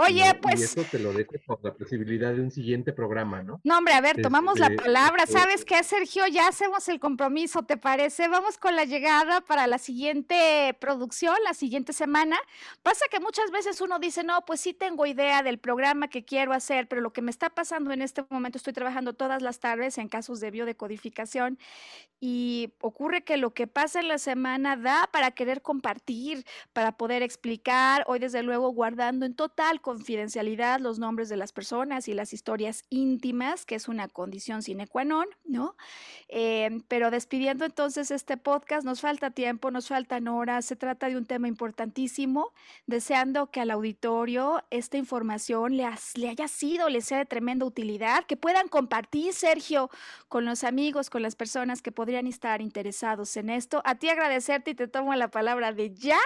Speaker 1: Oye, pues.
Speaker 2: Y eso te lo dejo por la posibilidad de un siguiente programa, ¿no?
Speaker 1: No, hombre, a ver, tomamos la este, palabra. Este, ¿Sabes qué, Sergio? Ya hacemos el compromiso, ¿te parece? Vamos con la llegada para la siguiente producción, la siguiente semana. Pasa que muchas veces uno dice, no, pues sí tengo idea del programa que quiero hacer, pero lo que me está pasando en este momento, estoy trabajando todas las tardes en casos de biodecodificación y ocurre que lo que pasa en la semana da para querer compartir, para poder explicar, hoy desde luego guardando en total confidencialidad los nombres de las personas y las historias íntimas, que es una condición sine qua non, ¿no? Em, pero despidiendo entonces este podcast, nos falta tiempo, nos faltan horas, se trata de un tema importantísimo, deseando que al auditorio esta información le, le haya sido, le sea de tremenda utilidad, que puedan compartir, Sergio, con los amigos, con las personas que podrían estar interesados en esto. A ti agradecerte y te tomo la palabra de ya.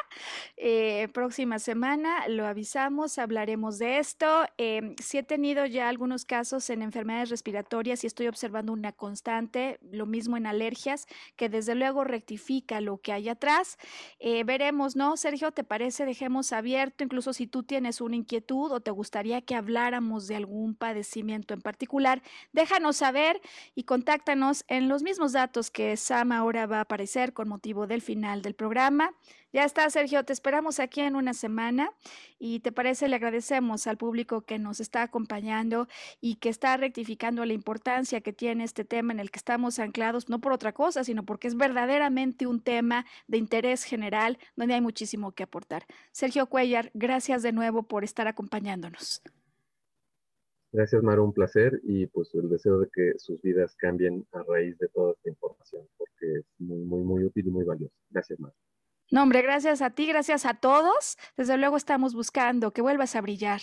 Speaker 1: Eh, próxima semana lo avisamos, de esto. Eh, sí he tenido ya algunos casos en enfermedades respiratorias y estoy observando una constante, lo mismo en alergias, que desde luego rectifica lo que hay atrás. Eh, veremos, ¿no? Sergio, ¿te parece? Dejemos abierto, incluso si tú tienes una inquietud o te gustaría que habláramos de algún padecimiento en particular, déjanos saber y contáctanos en los mismos datos que Sam ahora va a aparecer con motivo del final del programa. Ya está, Sergio, te esperamos aquí en una semana y te parece, le agradecemos al público que nos está acompañando y que está rectificando la importancia que tiene este tema en el que estamos anclados, no por otra cosa, sino porque es verdaderamente un tema de interés general donde hay muchísimo que aportar. Sergio Cuellar, gracias de nuevo por estar acompañándonos.
Speaker 2: Gracias, Maro, un placer y pues el deseo de que sus vidas cambien a raíz de toda esta información, porque es muy, muy, muy útil y muy valioso. Gracias, Maro.
Speaker 1: No, hombre, gracias a ti, gracias a todos. Desde luego estamos buscando que vuelvas a brillar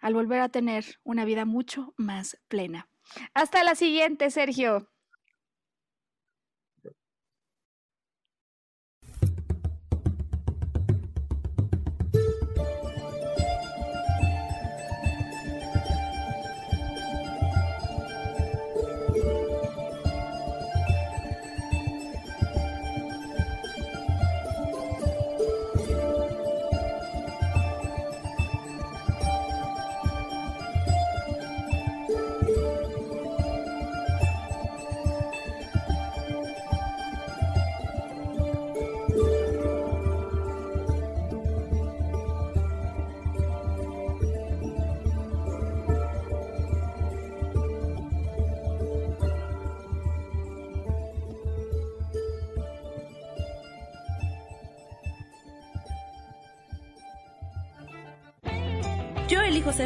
Speaker 1: al volver a tener una vida mucho más plena. Hasta la siguiente, Sergio.